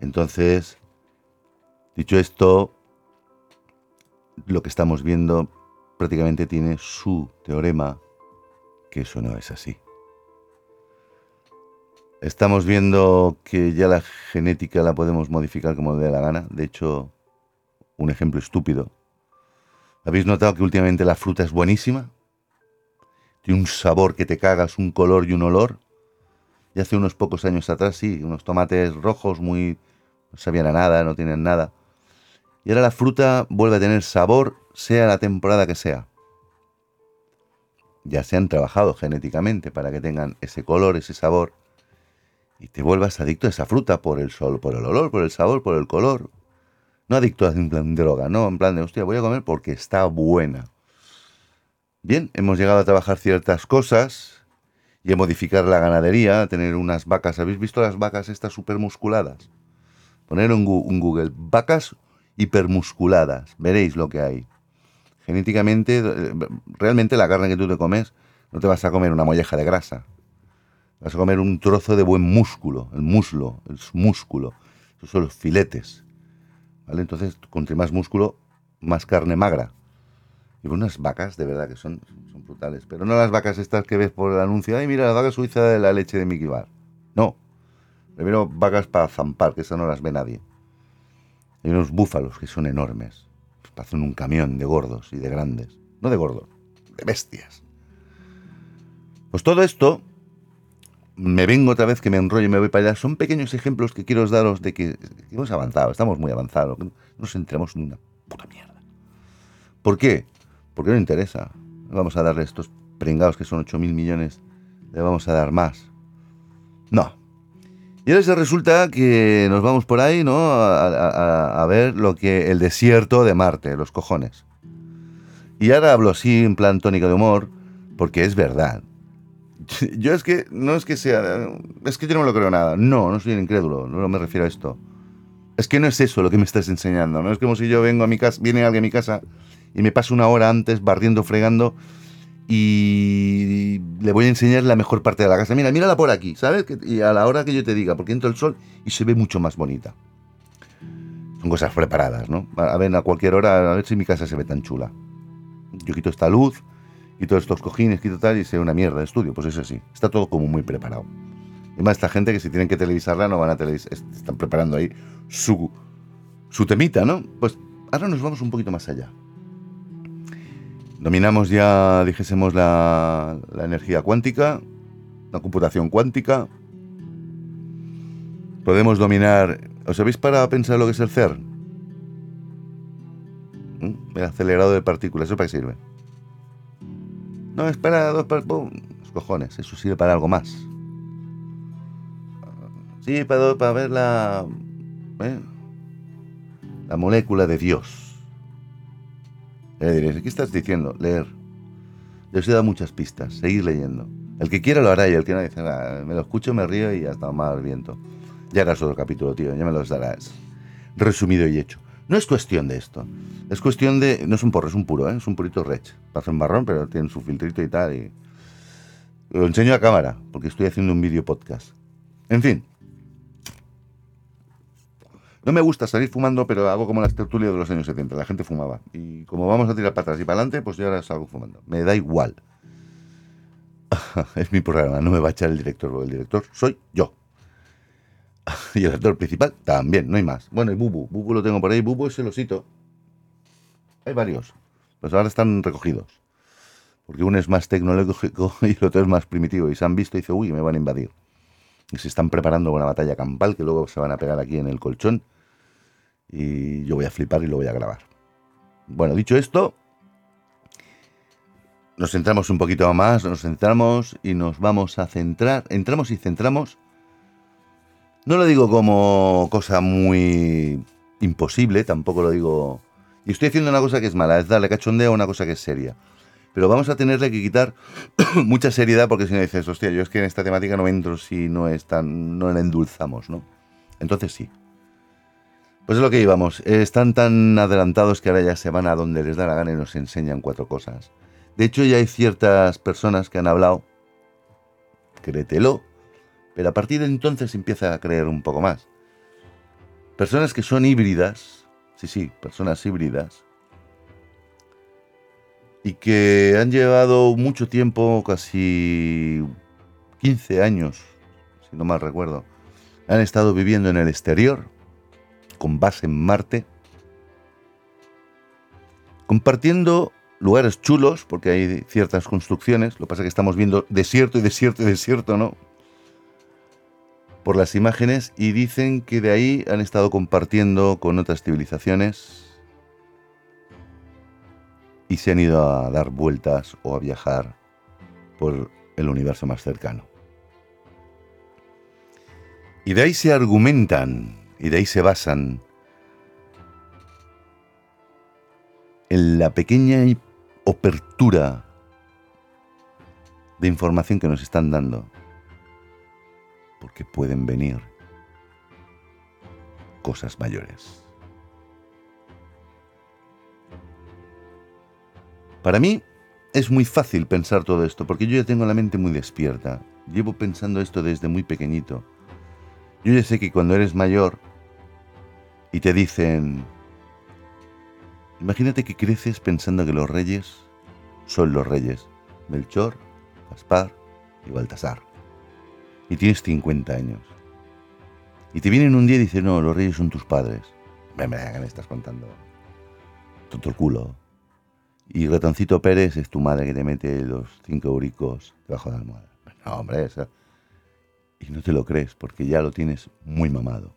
Speaker 1: Entonces, dicho esto, lo que estamos viendo prácticamente tiene su teorema, que eso no es así. Estamos viendo que ya la genética la podemos modificar como le dé la gana. De hecho, un ejemplo estúpido. ¿Habéis notado que últimamente la fruta es buenísima? Tiene un sabor que te cagas, un color y un olor. Y hace unos pocos años atrás, sí, unos tomates rojos muy... no sabían a nada, no tienen nada. Y ahora la fruta vuelve a tener sabor, sea la temporada que sea. Ya se han trabajado genéticamente para que tengan ese color, ese sabor y te vuelvas adicto a esa fruta por el sol, por el olor, por el sabor, por el color. No adicto a plan droga, no, en plan de, hostia, voy a comer porque está buena. Bien, hemos llegado a trabajar ciertas cosas y a modificar la ganadería, a tener unas vacas. ¿Habéis visto las vacas estas supermusculadas? Poner en Google vacas hipermusculadas, veréis lo que hay. Genéticamente, eh, realmente la carne que tú te comes, no te vas a comer una molleja de grasa, Vas a comer un trozo de buen músculo, el muslo, el músculo. Esos son los filetes. ¿Vale? Entonces, contra más músculo, más carne magra. Y unas vacas, de verdad, que son, son brutales. Pero no las vacas estas que ves por el anuncio. Ay, mira, la vaca suiza de la leche de Mickey Bar. No. Primero vacas para zampar, que esas no las ve nadie. Hay unos búfalos que son enormes. Pasan un camión de gordos y de grandes. No de gordos, de bestias. Pues todo esto me vengo otra vez que me enrollo y me voy para allá. Son pequeños ejemplos que quiero daros de que hemos avanzado, estamos muy avanzados, no nos entremos en una puta mierda. ¿Por qué? Porque no interesa. vamos a darle estos pringados que son 8 mil millones, le vamos a dar más. No. Y ahora se resulta que nos vamos por ahí, ¿no? A, a ver lo que el desierto de Marte, los cojones. Y ahora hablo así en plan tónica de humor, porque es verdad. Yo es que, no es que sea, es que yo no me lo creo nada. No, no soy incrédulo, no me refiero a esto. Es que no es eso lo que me estás enseñando, ¿no? Es como si yo vengo a mi casa, viene alguien a mi casa y me paso una hora antes barriendo, fregando y le voy a enseñar la mejor parte de la casa. Mira, mírala por aquí, ¿sabes? Y a la hora que yo te diga, porque entra el sol y se ve mucho más bonita. Son cosas preparadas, ¿no? A ver, a cualquier hora, a ver si mi casa se ve tan chula. Yo quito esta luz, todos estos cojines, quito tal, y sea una mierda de estudio. Pues eso sí, está todo como muy preparado. Y más esta gente que si tienen que televisarla no van a televisar, están preparando ahí su, su temita, ¿no? Pues ahora nos vamos un poquito más allá. Dominamos ya, dijésemos, la, la energía cuántica, la computación cuántica. Podemos dominar... ¿Os habéis parado a pensar lo que es el CERN? ¿Mm? El acelerado de partículas, ¿eso para qué sirve? No, espera dos Los cojones, eso sirve para algo más. Sí, para, para ver la. ¿eh? La molécula de Dios. Le diréis, ¿qué estás diciendo? Leer. Yo os he dado muchas pistas. Seguir leyendo. El que quiera lo hará y el que no dice, nada, me lo escucho, me río y hasta más viento. Ya harás otro capítulo, tío, ya me los darás. Resumido y hecho. No es cuestión de esto. Es cuestión de. No es un porro, es un puro, ¿eh? es un purito rech. Pasa en marrón, pero tiene su filtrito y tal. Y... Lo enseño a cámara, porque estoy haciendo un vídeo podcast. En fin. No me gusta salir fumando, pero hago como las tertulias de los años 70. La gente fumaba. Y como vamos a tirar para atrás y para adelante, pues yo ahora salgo fumando. Me da igual. es mi programa, no me va a echar el director, porque el director soy yo. y el actor principal también, no hay más. Bueno, y Bubu, Bubu lo tengo por ahí, Bubu es el osito. Hay varios, pues ahora están recogidos. Porque uno es más tecnológico y el otro es más primitivo. Y se han visto y dice, uy, me van a invadir. Y se están preparando una batalla campal que luego se van a pegar aquí en el colchón. Y yo voy a flipar y lo voy a grabar. Bueno, dicho esto, nos centramos un poquito más, nos centramos y nos vamos a centrar, entramos y centramos. No lo digo como cosa muy imposible, tampoco lo digo... Y estoy haciendo una cosa que es mala, es darle cachondeo a una cosa que es seria. Pero vamos a tenerle que quitar mucha seriedad porque si no dices, hostia, yo es que en esta temática no entro si no es tan, no la endulzamos, ¿no? Entonces sí. Pues es lo que íbamos. Están tan adelantados que ahora ya se van a donde les da la gana y nos enseñan cuatro cosas. De hecho, ya hay ciertas personas que han hablado, créetelo, pero a partir de entonces empieza a creer un poco más. Personas que son híbridas, sí, sí, personas híbridas, y que han llevado mucho tiempo, casi 15 años, si no mal recuerdo, han estado viviendo en el exterior, con base en Marte, compartiendo lugares chulos, porque hay ciertas construcciones, lo que pasa es que estamos viendo desierto y desierto y desierto, ¿no? Por las imágenes y dicen que de ahí han estado compartiendo con otras civilizaciones y se han ido a dar vueltas o a viajar por el universo más cercano. Y de ahí se argumentan y de ahí se basan en la pequeña apertura de información que nos están dando. Porque pueden venir cosas mayores. Para mí es muy fácil pensar todo esto, porque yo ya tengo la mente muy despierta. Llevo pensando esto desde muy pequeñito. Yo ya sé que cuando eres mayor y te dicen, imagínate que creces pensando que los reyes son los reyes, Melchor, Gaspar y Baltasar. Y tienes 50 años. Y te vienen un día y dicen, no, los reyes son tus padres. ¿Qué me estás contando? Tonto el culo. Y Ratoncito Pérez es tu madre que te mete los cinco euricos debajo de la almohada. No, hombre, eso. Y no te lo crees porque ya lo tienes muy mamado.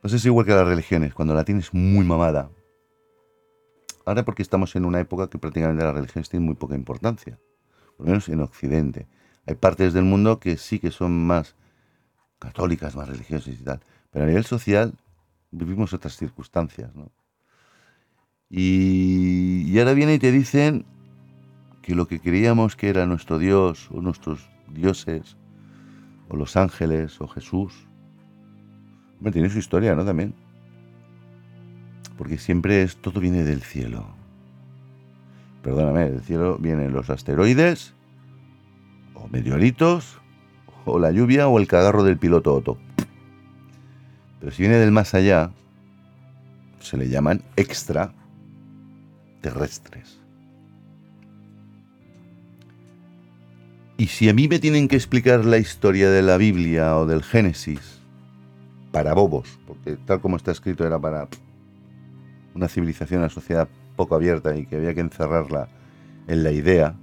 Speaker 1: Pues es igual que las religiones, cuando la tienes muy mamada. Ahora porque estamos en una época que prácticamente las religiones tienen muy poca importancia, por lo menos en Occidente. Hay partes del mundo que sí que son más católicas, más religiosas y tal, pero a nivel social vivimos otras circunstancias, ¿no? Y, ahora viene y te dicen que lo que creíamos que era nuestro Dios o nuestros dioses o los ángeles o Jesús, bueno, tiene su historia, ¿no? También. Porque siempre es, todo viene del cielo. Perdóname, del cielo vienen los asteroides, o meteoritos, o la lluvia, o el cagarro del piloto Otto. Pero si viene del más allá, se le llaman extra terrestres. Y si a mí me tienen que explicar la historia de la Biblia o del Génesis, para bobos, porque tal como está escrito era para una civilización, una sociedad poco abierta y que había que encerrarla en la idea,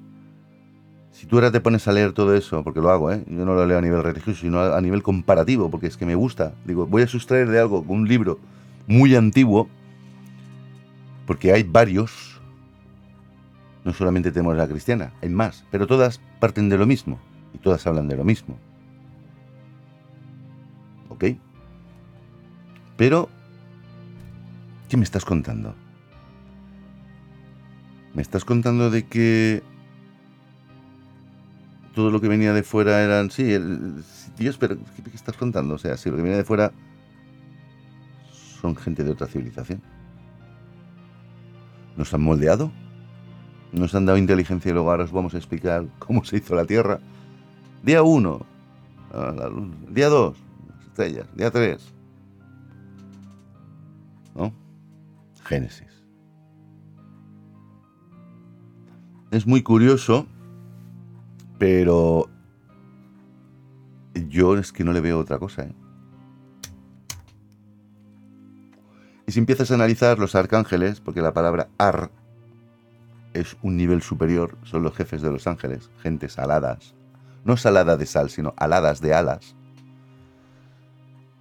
Speaker 1: si tú ahora te pones a leer todo eso, porque lo hago, ¿eh? yo no lo leo a nivel religioso, sino a nivel comparativo, porque es que me gusta, digo, voy a sustraer de algo, un libro muy antiguo, porque hay varios, no solamente tenemos la cristiana, hay más, pero todas parten de lo mismo y todas hablan de lo mismo. ¿Ok? Pero, ¿qué me estás contando? ¿Me estás contando de que todo lo que venía de fuera eran, sí, el, Dios, pero ¿qué, ¿qué estás contando? O sea, si lo que viene de fuera son gente de otra civilización. ¿Nos han moldeado? Nos han dado inteligencia y luego ahora os vamos a explicar cómo se hizo la Tierra. Día 1, día 2, estrellas, día 3. ¿No? Génesis. Es muy curioso, pero yo es que no le veo otra cosa. ¿eh? Y si empiezas a analizar los arcángeles, porque la palabra ar es un nivel superior, son los jefes de los ángeles, gentes aladas, no salada de sal, sino aladas de alas.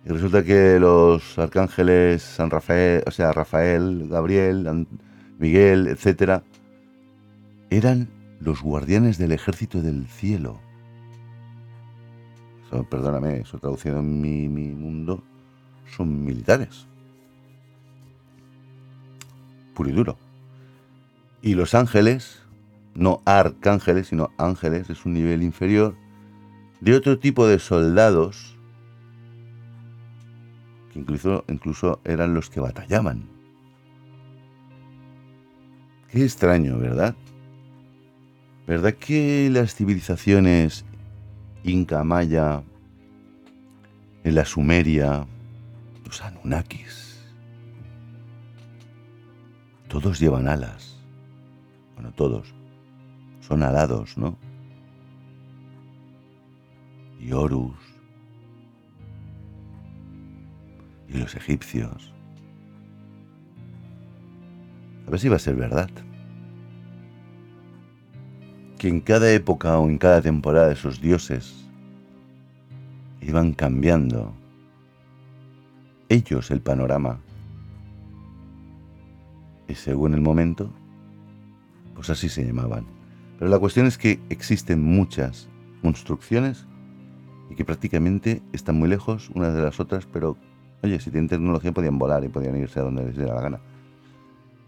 Speaker 1: Y resulta que los arcángeles San Rafael, o sea, Rafael, Gabriel, Miguel, etcétera, eran los guardianes del ejército del cielo. perdóname, eso traducido en mi, mi mundo, son militares. Puro y duro. Y los ángeles, no arcángeles, sino ángeles, es un nivel inferior de otro tipo de soldados que incluso, incluso eran los que batallaban. Qué extraño, ¿verdad? ¿Verdad que las civilizaciones Inca, Maya, en la Sumeria, los Anunnakis, todos llevan alas? Bueno, todos. Son alados, ¿no? Y Horus, y los egipcios. A ver si va a ser verdad. Que en cada época o en cada temporada esos dioses iban cambiando ellos el panorama. Y según el momento, pues así se llamaban. Pero la cuestión es que existen muchas construcciones y que prácticamente están muy lejos unas de las otras, pero Oye, si tienen tecnología podían volar y podían irse a donde les diera la gana.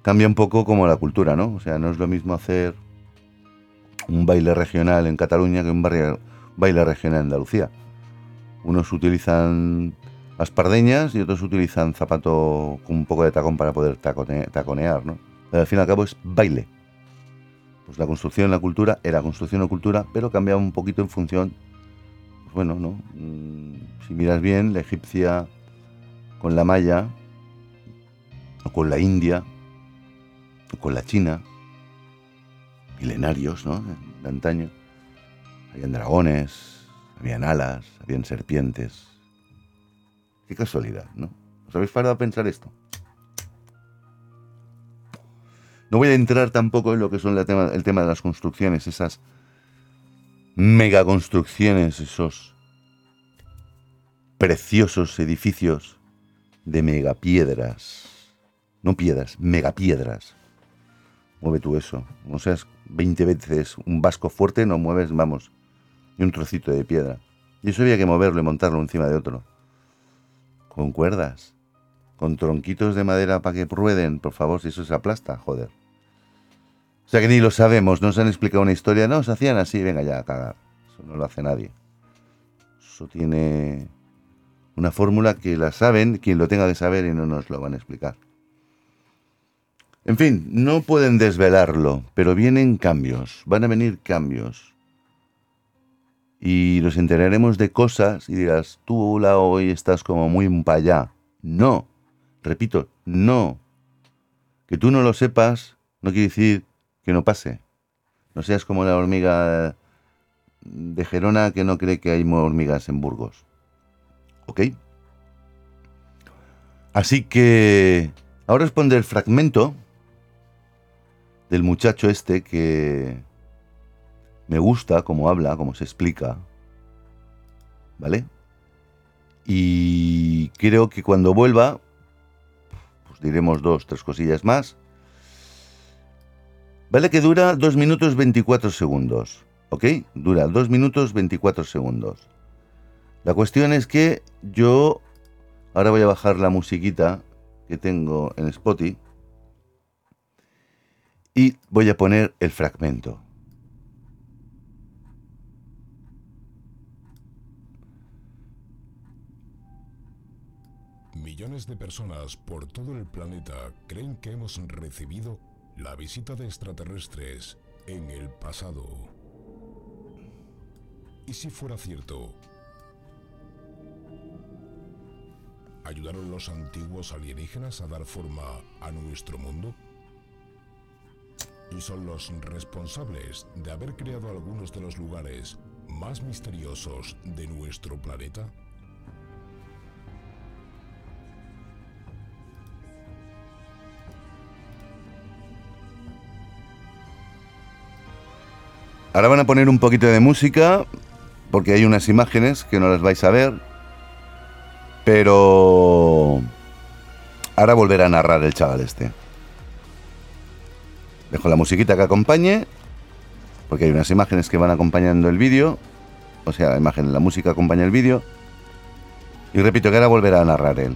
Speaker 1: Cambia un poco como la cultura, ¿no? O sea, no es lo mismo hacer un baile regional en Cataluña que un baile regional en Andalucía. Unos utilizan aspardeñas y otros utilizan zapato con un poco de tacón para poder taconear, ¿no? Pero al fin y al cabo es baile. Pues la construcción, la cultura era construcción o cultura, pero cambiaba un poquito en función, pues bueno, ¿no? Mm, si miras bien, la egipcia con la Maya, o con la India, o con la China, milenarios, ¿no? De antaño. Habían dragones, habían alas, habían serpientes. Qué casualidad, ¿no? ¿Os habéis parado a pensar esto? No voy a entrar tampoco en lo que son el tema, de las construcciones, esas megaconstrucciones, esos preciosos edificios de megapiedras. No piedras, megapiedras. Mueve tú eso. O seas 20 veces un vasco fuerte, no mueves, vamos, ni un trocito de piedra. Y eso había que moverlo y montarlo encima de otro. Con cuerdas. Con tronquitos de madera para que rueden, por favor, si eso se aplasta, joder. O sea que ni lo sabemos, nos han explicado una historia, no, se hacían así, venga ya a cagar. Eso no lo hace nadie. Eso tiene una fórmula que la saben quien lo tenga que saber y no nos lo van a explicar. En fin, no pueden desvelarlo, pero vienen cambios, van a venir cambios. Y nos enteraremos de cosas y dirás, tú la hoy estás como muy para allá. No, repito, no. Que tú no lo sepas no quiere decir que no pase. No seas como la hormiga de Gerona que no cree que hay hormigas en Burgos. ¿Ok? Así que ahora os pondré el fragmento del muchacho este que me gusta cómo habla, cómo se explica. ¿Vale? Y creo que cuando vuelva, pues diremos dos, tres cosillas más. Vale que dura 2 minutos 24 segundos. ¿Ok? Dura 2 minutos 24 segundos. La cuestión es que yo ahora voy a bajar la musiquita que tengo en Spotify y voy a poner el fragmento.
Speaker 2: Millones de personas por todo el planeta creen que hemos recibido la visita de extraterrestres en el pasado. ¿Y si fuera cierto? ¿Ayudaron los antiguos alienígenas a dar forma a nuestro mundo? ¿Y son los responsables de haber creado algunos de los lugares más misteriosos de nuestro planeta?
Speaker 1: Ahora van a poner un poquito de música porque hay unas imágenes que no las vais a ver, pero ahora volverá a narrar el chaval este. Dejo la musiquita que acompañe, porque hay unas imágenes que van acompañando el vídeo, o sea, la imagen, la música acompaña el vídeo, y repito que ahora volverá a narrar él.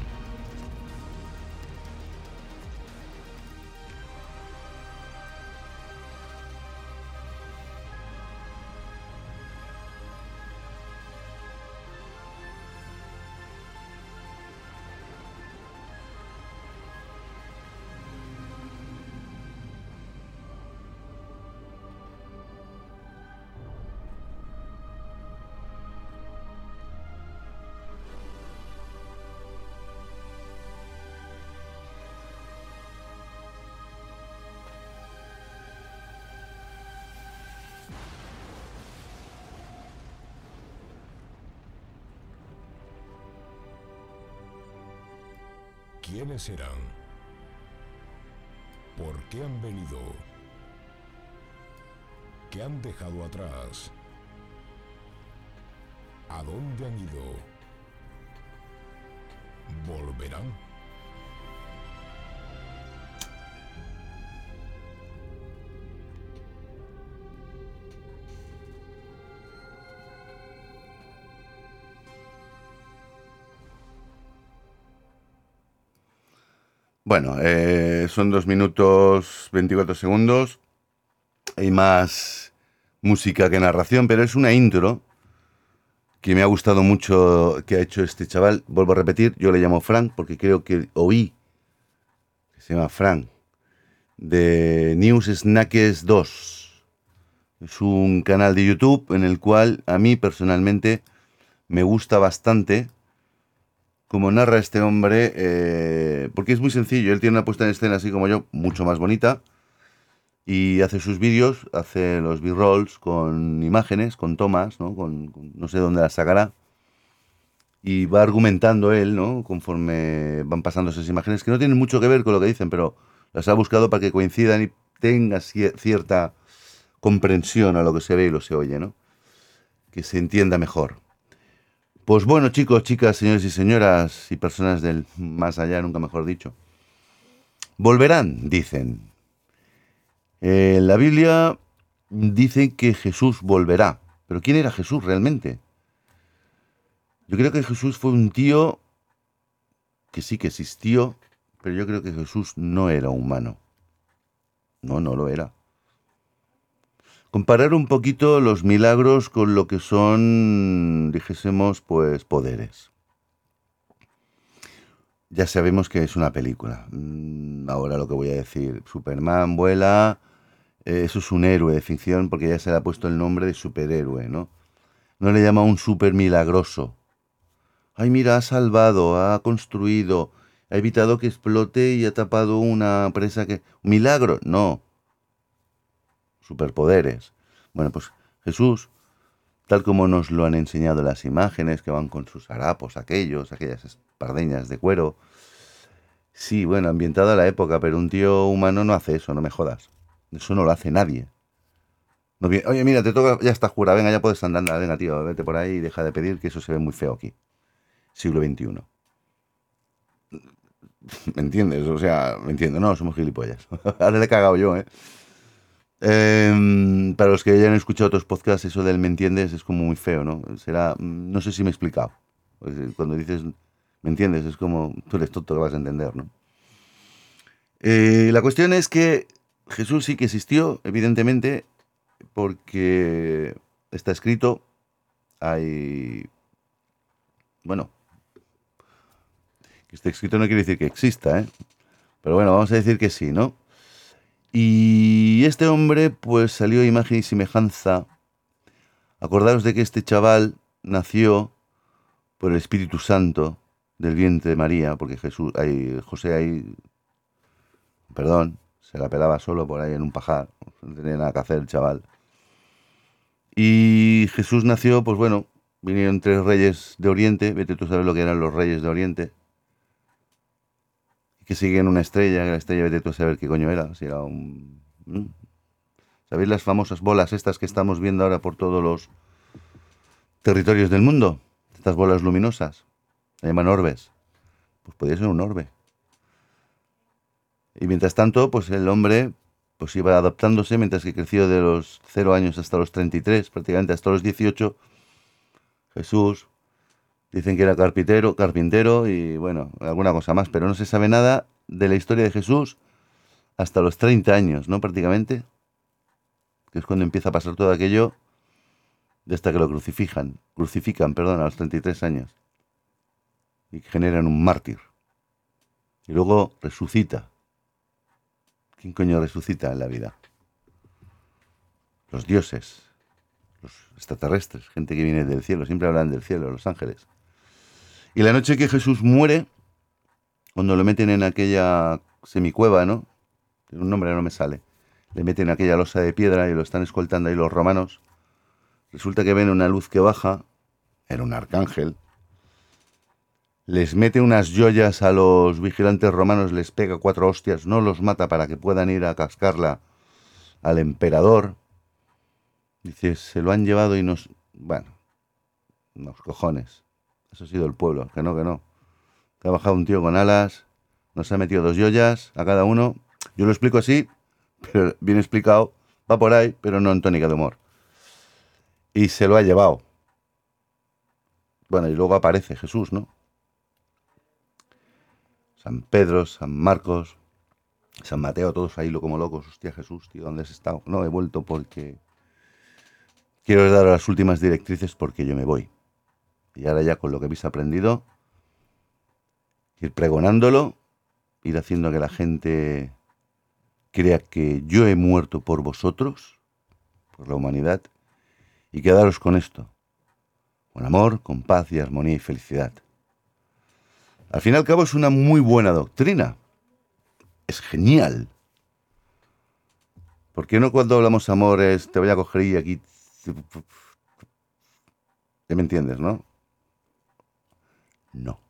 Speaker 2: ¿Quiénes serán? ¿Por qué han venido? ¿Qué han dejado atrás? ¿A dónde han ido? ¿Volverán?
Speaker 1: Bueno, eh, son dos minutos 24 segundos. Hay más música que narración, pero es una intro que me ha gustado mucho que ha hecho este chaval. Vuelvo a repetir, yo le llamo Frank porque creo que oí que se llama Frank de News Snackes 2. Es un canal de YouTube en el cual a mí personalmente me gusta bastante como narra este hombre, eh, porque es muy sencillo, él tiene una puesta en escena así como yo, mucho más bonita, y hace sus vídeos, hace los b-rolls con imágenes, con tomas, ¿no? Con, no sé dónde las sacará, y va argumentando él, ¿no? Conforme van pasando esas imágenes, que no tienen mucho que ver con lo que dicen, pero las ha buscado para que coincidan y tenga cierta comprensión a lo que se ve y lo se oye, ¿no? Que se entienda mejor. Pues bueno, chicos, chicas, señores y señoras y personas del más allá, nunca mejor dicho. Volverán, dicen. Eh, la Biblia dice que Jesús volverá. Pero ¿quién era Jesús realmente? Yo creo que Jesús fue un tío que sí que existió, pero yo creo que Jesús no era humano. No, no lo era comparar un poquito los milagros con lo que son, dijésemos, pues poderes. Ya sabemos que es una película. Mm, ahora lo que voy a decir, Superman vuela, eh, eso es un héroe de ficción porque ya se le ha puesto el nombre de superhéroe, ¿no? No le llama un super milagroso. Ay, mira, ha salvado, ha construido, ha evitado que explote y ha tapado una presa que... Milagro, no superpoderes. Bueno, pues Jesús, tal como nos lo han enseñado las imágenes que van con sus harapos, aquellos, aquellas espardeñas de cuero. Sí, bueno, ambientado a la época, pero un tío humano no hace eso, no me jodas. Eso no lo hace nadie. Oye, mira, te toca, ya está jura, venga, ya puedes andar, venga, tío, vete por ahí y deja de pedir, que eso se ve muy feo aquí. Siglo XXI. ¿Me entiendes? O sea, me entiendo, no, somos gilipollas. Ahora le he cagado yo, ¿eh? Em, para los que hayan escuchado otros podcasts, eso del me entiendes es como muy feo, ¿no? Será, mm, no sé si me he explicado. Pues, eh, cuando dices me entiendes, es como tú eres tonto que vas a entender, ¿no? Eh, la cuestión es que Jesús sí que existió, evidentemente, porque está escrito, hay, bueno, que esté escrito no quiere decir que exista, ¿eh? Pero bueno, vamos a decir que sí, ¿no? Y este hombre pues salió imagen y semejanza. Acordaros de que este chaval nació por el Espíritu Santo del vientre de María, porque Jesús, ahí, José ahí, perdón, se la pelaba solo por ahí en un pajar, no tenía nada que hacer el chaval. Y Jesús nació, pues bueno, vinieron tres reyes de Oriente, vete tú sabes lo que eran los reyes de Oriente, que siguen una estrella, la estrella vete tú a saber qué coño era, si era un... ¿Sabéis las famosas bolas estas que estamos viendo ahora por todos los territorios del mundo, estas bolas luminosas, se llaman orbes. Pues podría ser un orbe. Y mientras tanto, pues el hombre pues iba adaptándose mientras que creció de los 0 años hasta los 33, prácticamente hasta los 18. Jesús, dicen que era carpintero, carpintero y bueno, alguna cosa más, pero no se sabe nada de la historia de Jesús hasta los 30 años, ¿no? Prácticamente, que es cuando empieza a pasar todo aquello, hasta que lo crucifican, crucifican, perdón, a los 33 años, y generan un mártir. Y luego resucita ¿Quién coño resucita en la vida? Los dioses, los extraterrestres, gente que viene del cielo, siempre hablan del cielo, los ángeles. Y la noche que Jesús muere, cuando lo meten en aquella semicueva, ¿no? Un nombre no me sale. Le meten aquella losa de piedra y lo están escoltando ahí los romanos. Resulta que ven una luz que baja, era un arcángel, les mete unas joyas a los vigilantes romanos, les pega cuatro hostias, no los mata para que puedan ir a cascarla al emperador. Dice, se lo han llevado y nos... Bueno, unos cojones. Eso ha sido el pueblo, que no, que no. Ha bajado un tío con alas, nos ha metido dos joyas a cada uno. Yo lo explico así, pero bien explicado, va por ahí, pero no en tónica de humor. Y se lo ha llevado. Bueno, y luego aparece Jesús, ¿no? San Pedro, San Marcos, San Mateo, todos ahí lo como locos. Hostia Jesús, tío, ¿dónde has estado? No, he vuelto porque quiero dar las últimas directrices porque yo me voy. Y ahora ya con lo que habéis aprendido, ir pregonándolo, ir haciendo que la gente crea que yo he muerto por vosotros, por la humanidad, y quedaros con esto, con amor, con paz y armonía y felicidad. Al fin y al cabo es una muy buena doctrina. Es genial. ¿Por qué no cuando hablamos amor es te voy a coger y aquí... ¿Ya me entiendes, no? No.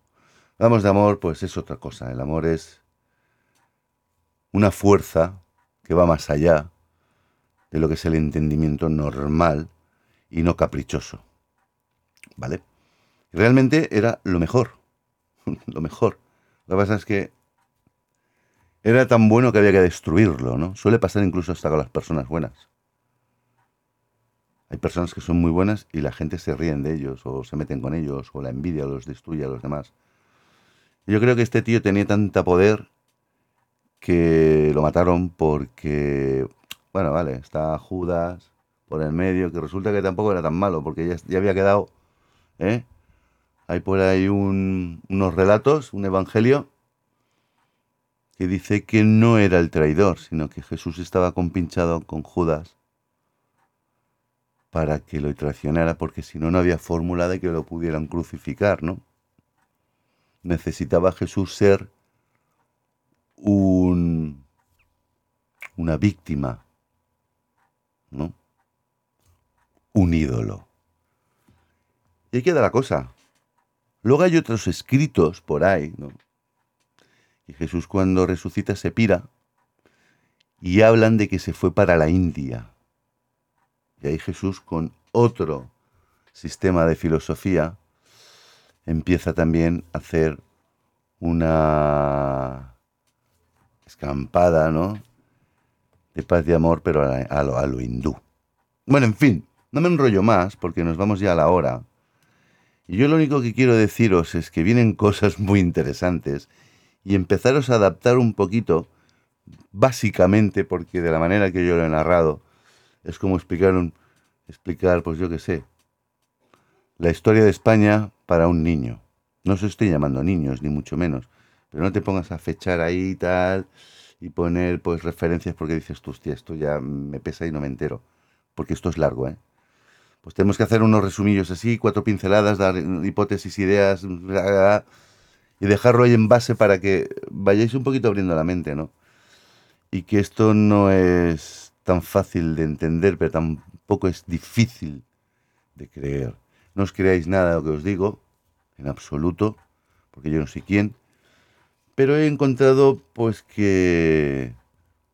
Speaker 1: Hablamos de amor, pues es otra cosa. El amor es una fuerza que va más allá de lo que es el entendimiento normal y no caprichoso. ¿Vale? Realmente era lo mejor. lo mejor. Lo que pasa es que era tan bueno que había que destruirlo, ¿no? Suele pasar incluso hasta con las personas buenas. Hay personas que son muy buenas y la gente se ríen de ellos o se meten con ellos o la envidia los destruye a los demás. yo creo que este tío tenía tanta poder que lo mataron porque, bueno, vale, está Judas por el medio, que resulta que tampoco era tan malo porque ya, ya había quedado, ¿eh? Hay por ahí unos relatos, un evangelio, que dice que no era el traidor, sino que Jesús estaba compinchado con Judas para que lo traicionara, porque si no, no había fórmula de que lo pudieran crucificar, ¿no? Necesitaba Jesús ser un, una víctima, ¿no? Un ídolo. Y ahí queda la cosa. Luego hay otros escritos por ahí, ¿no? Y Jesús cuando resucita se pira y hablan de que se fue para la India. Y ahí Jesús con otro sistema de filosofía empieza también a hacer una escampada, ¿no? De paz y amor, pero a, lo, a lo hindú. Bueno, en fin, no me enrollo más porque nos vamos ya a la hora. Y yo lo único que quiero deciros es que vienen cosas muy interesantes y empezaros a adaptar un poquito, básicamente, porque de la manera que yo lo he narrado, es como explicar, un, explicar pues yo qué sé, la historia de España para un niño. No os estoy llamando niños, ni mucho menos, pero no te pongas a fechar ahí y tal y poner pues referencias porque dices tú, hostia, esto ya me pesa y no me entero, porque esto es largo, ¿eh? pues tenemos que hacer unos resumillos así, cuatro pinceladas, dar hipótesis, ideas, y dejarlo ahí en base para que vayáis un poquito abriendo la mente, ¿no? Y que esto no es tan fácil de entender, pero tampoco es difícil de creer. No os creáis nada de lo que os digo, en absoluto, porque yo no sé quién, pero he encontrado pues que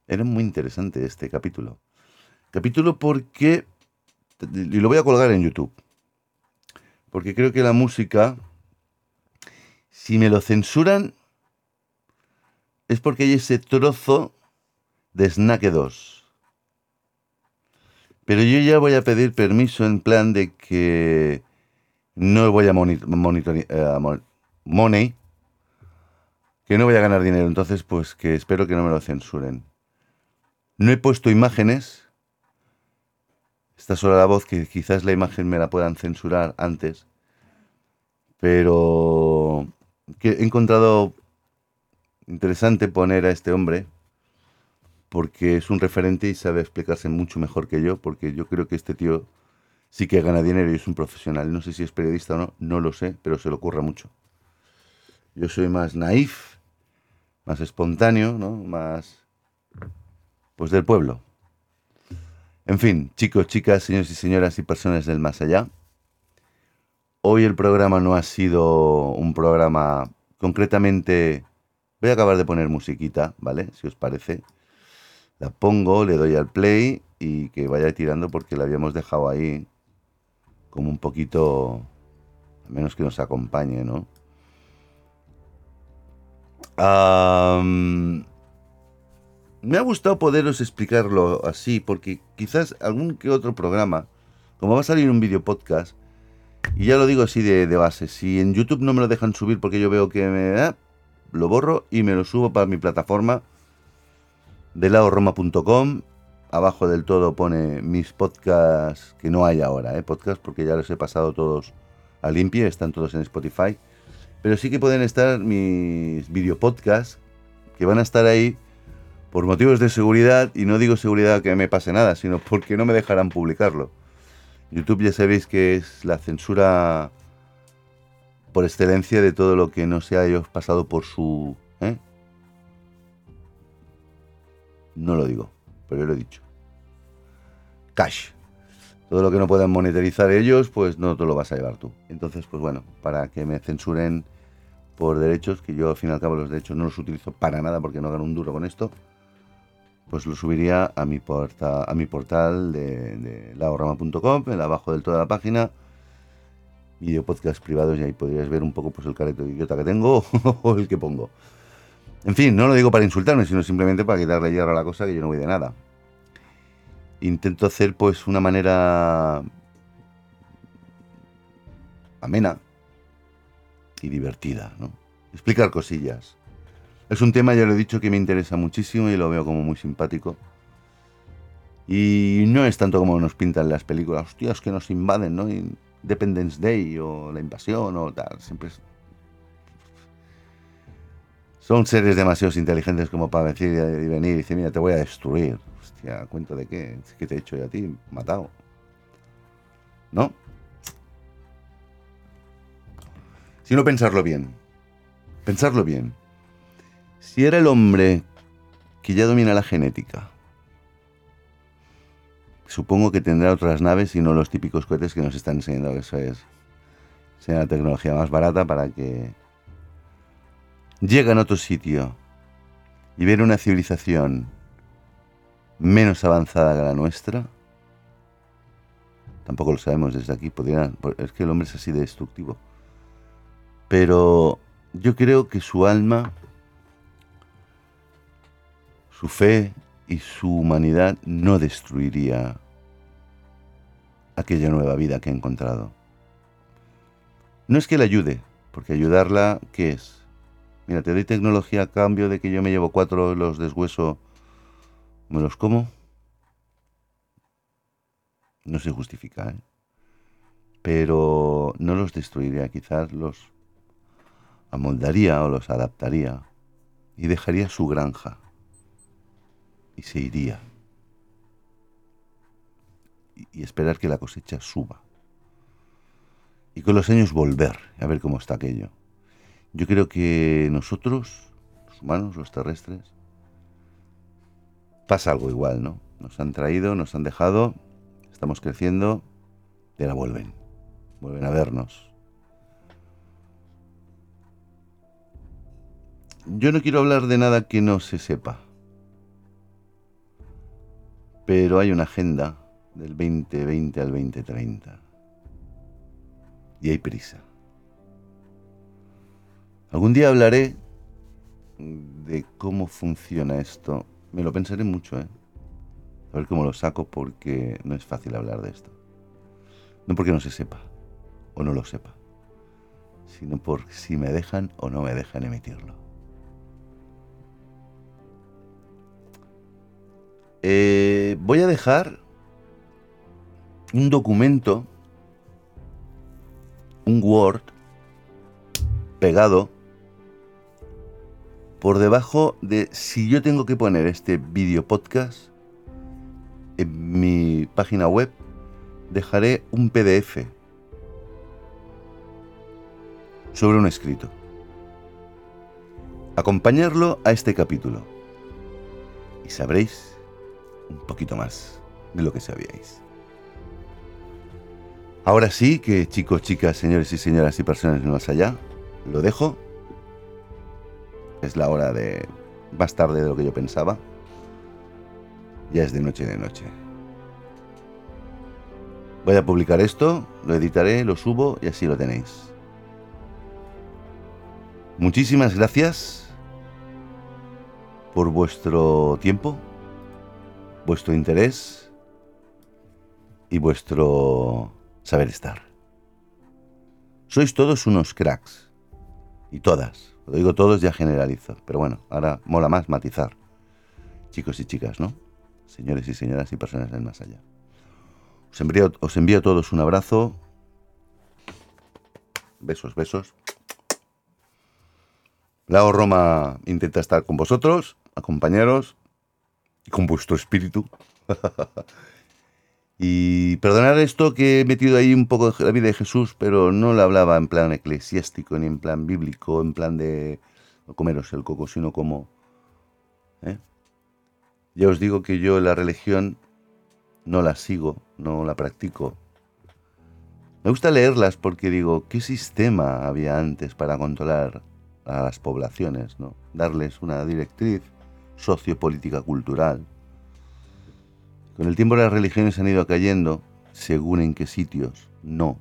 Speaker 1: era muy interesante este capítulo. Capítulo porque y lo voy a colgar en YouTube. Porque creo que la música, si me lo censuran, es porque hay ese trozo de Snake 2. Pero yo ya voy a pedir permiso en plan de que no voy a monitorear eh, money, que no voy a ganar dinero. Entonces, pues que espero que no me lo censuren. No he puesto imágenes. Está solo la voz, que quizás la imagen me la puedan censurar antes. Pero que he encontrado interesante poner a este hombre porque es un referente y sabe explicarse mucho mejor que yo, porque yo creo que este tío sí que gana dinero y es un profesional. No sé si es periodista o no, no lo sé, pero se le ocurra mucho. Yo soy más naif, más espontáneo, ¿no? Más, pues del pueblo. En fin, chicos, chicas, señores y señoras y personas del más allá. Hoy el programa no ha sido un programa concretamente... Voy a acabar de poner musiquita, ¿vale? Si os parece. La pongo, le doy al play y que vaya tirando porque la habíamos dejado ahí como un poquito, al menos que nos acompañe, ¿no? me ha gustado poderos explicarlo así, porque quizás algún que otro programa, como va a salir un video podcast, y ya lo digo así de, base, si en YouTube no me lo dejan subir porque yo veo que me... da, lo borro y me lo subo para mi plataforma de laoroma.com. Abajo del todo pone mis podcasts, que no hay ahora, ¿eh? podcasts porque ya los he pasado todos a limpia, están todos en Spotify. Pero sí que pueden estar mis video podcasts, que van a estar ahí por motivos de seguridad, y no digo seguridad que me pase nada, sino porque no me dejarán publicarlo. YouTube ya sabéis que es la censura por excelencia de todo lo que no se haya pasado por su... ¿eh? No lo digo, pero lo he dicho. Cash. Todo lo que no puedan monetarizar ellos, pues no te lo vas a llevar tú. Entonces, pues bueno, para que me censuren por derechos, que yo al fin y al cabo los derechos no los utilizo para nada porque no gano un duro con esto, pues lo subiría a mi, porta, a mi portal de, de laorama.com, en abajo del toda la página, video podcast privados y ahí podrías ver un poco pues el careto de idiota que tengo o el que pongo. En fin, no lo digo para insultarme, sino simplemente para quitarle hierro a la cosa que yo no voy de nada. Intento hacer pues una manera amena, y divertida, ¿no? Explicar cosillas. Es un tema, ya lo he dicho, que me interesa muchísimo y lo veo como muy simpático. Y no es tanto como nos pintan las películas, hostias, que nos invaden, ¿no? Independence Day o la invasión o tal. Siempre Son seres demasiado inteligentes como para decir y venir y decir, mira, te voy a destruir. Hostia, ¿cuento de qué? ¿Qué te he hecho yo a ti? Matado. ¿No? sino pensarlo bien. Pensarlo bien. Si era el hombre que ya domina la genética, supongo que tendrá otras naves y no los típicos cohetes que nos están enseñando que eso es sea la tecnología más barata para que lleguen a otro sitio y ver una civilización menos avanzada que la nuestra. Tampoco lo sabemos desde aquí. Es que el hombre es así de destructivo. Pero yo creo que su alma, su fe y su humanidad no destruiría aquella nueva vida que ha encontrado. No es que le ayude, porque ayudarla, ¿qué es? Mira, te doy tecnología a cambio de que yo me llevo cuatro, los deshueso, me los como. No se justifica, ¿eh? Pero no los destruiría, quizás los amoldaría o los adaptaría y dejaría su granja y se iría y, esperar que la cosecha suba y con los años volver a ver cómo está aquello. Yo creo que nosotros, los humanos, los terrestres, pasa algo igual, ¿no? Nos han traído, nos han dejado, estamos creciendo y ahora vuelven, vuelven a vernos, Yo no quiero hablar de nada que no se sepa. Pero hay una agenda del 2020 al 2030. y hay prisa. Algún día hablaré de cómo funciona esto. Me lo pensaré mucho, ¿eh? A ver cómo lo saco porque no es fácil hablar de esto. No porque no se sepa o no lo sepa, sino por si me dejan o no me dejan emitirlo. Eh, voy a dejar un documento, un Word, pegado por debajo de si yo tengo que poner este vídeo podcast en mi página web, dejaré un PDF sobre un escrito. Acompañarlo a este capítulo y sabréis un poquito más de lo que sabíais. Ahora sí que chicos, chicas, señores y señoras y personas más allá, lo dejo. Es la hora de más tarde de lo que yo pensaba. Ya es de noche de noche. Voy a publicar esto, lo editaré, lo subo y así lo tenéis. Muchísimas gracias por vuestro tiempo, vuestro interés y vuestro saber estar. Sois todos unos cracks. Y todas. Lo digo todos, ya generalizo. Pero bueno, ahora mola más matizar. Chicos y chicas, ¿no? Señores y señoras y personas del más allá. Os envío, os envío a todos un abrazo. Besos, besos. Lao Roma intenta estar con vosotros, acompañaros y con vuestro espíritu. y perdonar esto que he metido ahí un poco la vida de Jesús, pero no lo hablaba en plan eclesiástico, ni en plan bíblico, en plan de comeros el coco, sino como... ¿eh? Ya os digo que yo la religión no la sigo, no la practico. Me gusta leerlas porque digo, ¿qué sistema había antes para controlar a las poblaciones, ¿no? darles una directriz sociopolítica cultural. Con el tiempo las religiones han ido cayendo, según en qué sitios, no.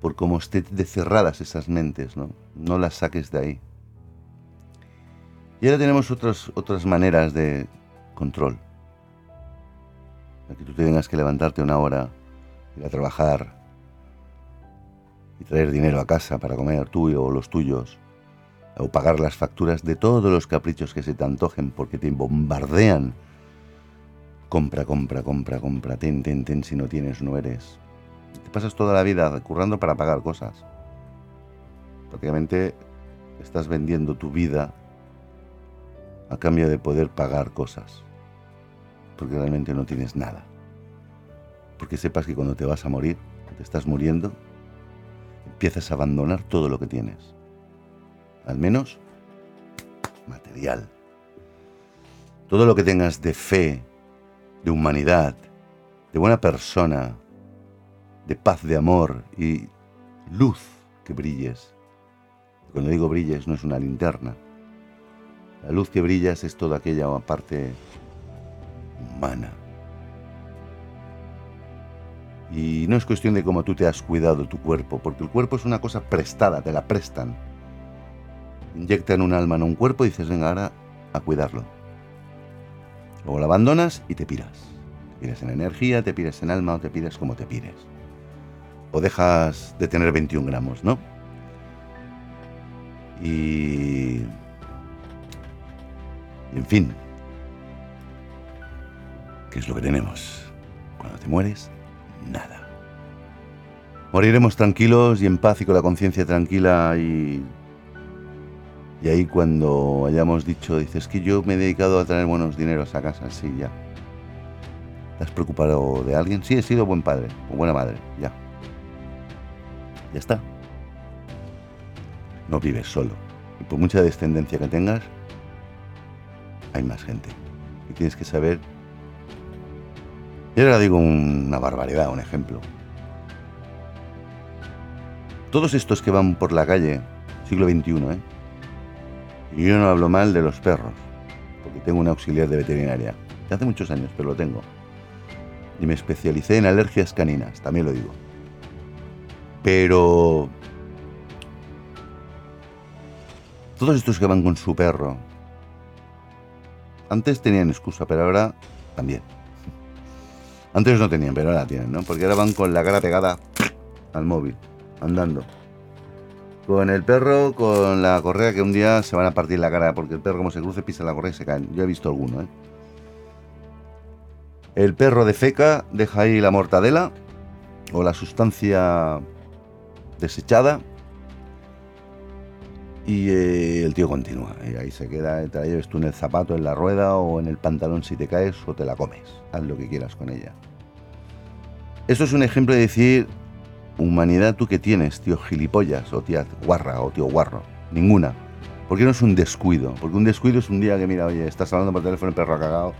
Speaker 1: Por cómo estén de cerradas esas mentes, ¿no? No las saques de ahí. Y ahora tenemos otras, otras maneras de control. que tú tengas que levantarte una hora, ir a trabajar, y traer dinero a casa para comer tú o los tuyos, o pagar las facturas de todos los caprichos que se te antojen porque te bombardean. Compra, compra, compra, compra, ten, ten, ten, si no tienes, no eres. Te pasas toda la vida currando para pagar cosas. Prácticamente estás vendiendo tu vida a cambio de poder pagar cosas. Porque realmente no tienes nada. Porque sepas que cuando te vas a morir, te estás muriendo, empiezas a abandonar todo lo que tienes. Al menos material. Todo lo que tengas de fe, de humanidad, de buena persona, de paz, de amor y luz que brilles. Cuando digo brilles no es una linterna. La luz que brillas es toda aquella parte humana y no es cuestión de cómo tú te has cuidado tu cuerpo, porque el cuerpo es una cosa prestada, te la prestan. Inyectan un alma en un cuerpo y dices, venga, ahora a cuidarlo. Luego lo abandonas y te piras. Te piras en energía, te piras en alma o te piras como te pires. O dejas de tener 21 gramos, ¿no? Y en fin. ¿Qué es lo que tenemos? Cuando te mueres, nada. Moriremos tranquilos y en paz y con la conciencia tranquila y... Y ahí cuando hayamos dicho, dices que yo me he dedicado a traer buenos dineros a casa, sí, ya. ¿Te has preocupado de alguien? Sí, he sido buen padre o buena madre, ya. Ya está. No vives solo. Y por mucha descendencia que tengas, hay más gente. Y tienes que saber y ahora digo una barbaridad, un ejemplo. Todos estos que van por la calle, siglo XXI, ¿eh? Y yo no hablo mal de los perros, porque tengo un auxiliar de veterinaria. hace muchos años, pero lo tengo. Y me especialicé en alergias caninas, también lo digo. Pero... Todos estos que van con su perro, antes tenían excusa, pero ahora también. Antes no tenían, pero ahora tienen, ¿no? Porque ahora van con la cara pegada al móvil, andando. Con el perro, con la correa, que un día se van a partir la cara, porque el perro como se cruce pisa la correa y se caen. Yo he visto alguno, ¿eh? El perro de feca deja ahí la mortadela o la sustancia desechada y eh, el tío continúa. Y ahí se queda, te la lleves tú en el zapato, en la rueda o en el pantalón si te caes o te la comes. Haz lo que quieras con ella. Esto es un ejemplo de decir, humanidad tú que tienes, tío gilipollas o tía guarra o tío guarro. Ninguna. Porque no es un descuido. Porque un descuido es un día que, mira, oye, estás hablando por teléfono, el perro ha cagado.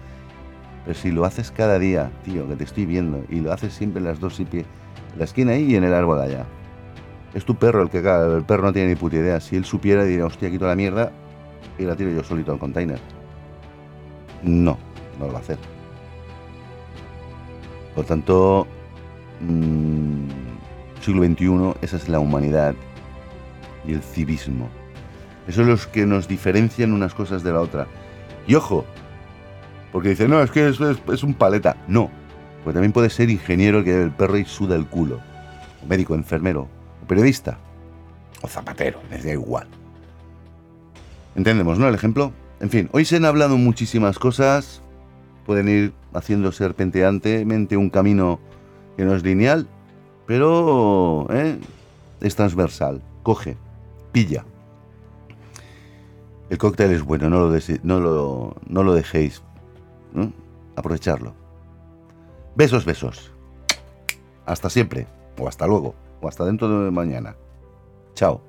Speaker 1: Pero si lo haces cada día, tío, que te estoy viendo, y lo haces siempre en las dos y pie, la esquina ahí y en el árbol allá. Es tu perro el que caga, el perro no tiene ni puta idea. Si él supiera, diría, hostia, quito la mierda y la tiro yo solito al container. No, no lo va a hacer. Por tanto, mmm, siglo XXI, esa es la humanidad y el civismo. Eso es lo que nos diferencian unas cosas de la otra. Y ojo, porque dice, no, es que es, es, es un paleta. No, porque también puede ser ingeniero el que el perro y suda el culo. O médico, enfermero, o periodista, o zapatero, les da igual. Entendemos, ¿no? El ejemplo. En fin, hoy se han hablado muchísimas cosas. Pueden ir haciendo serpenteantemente un camino que no es lineal, pero ¿eh? es transversal. Coge, pilla. El cóctel es bueno, no lo, no lo, no lo dejéis. Aprovecharlo. Besos, besos. Hasta siempre. O hasta luego. O hasta dentro de mañana. Chao.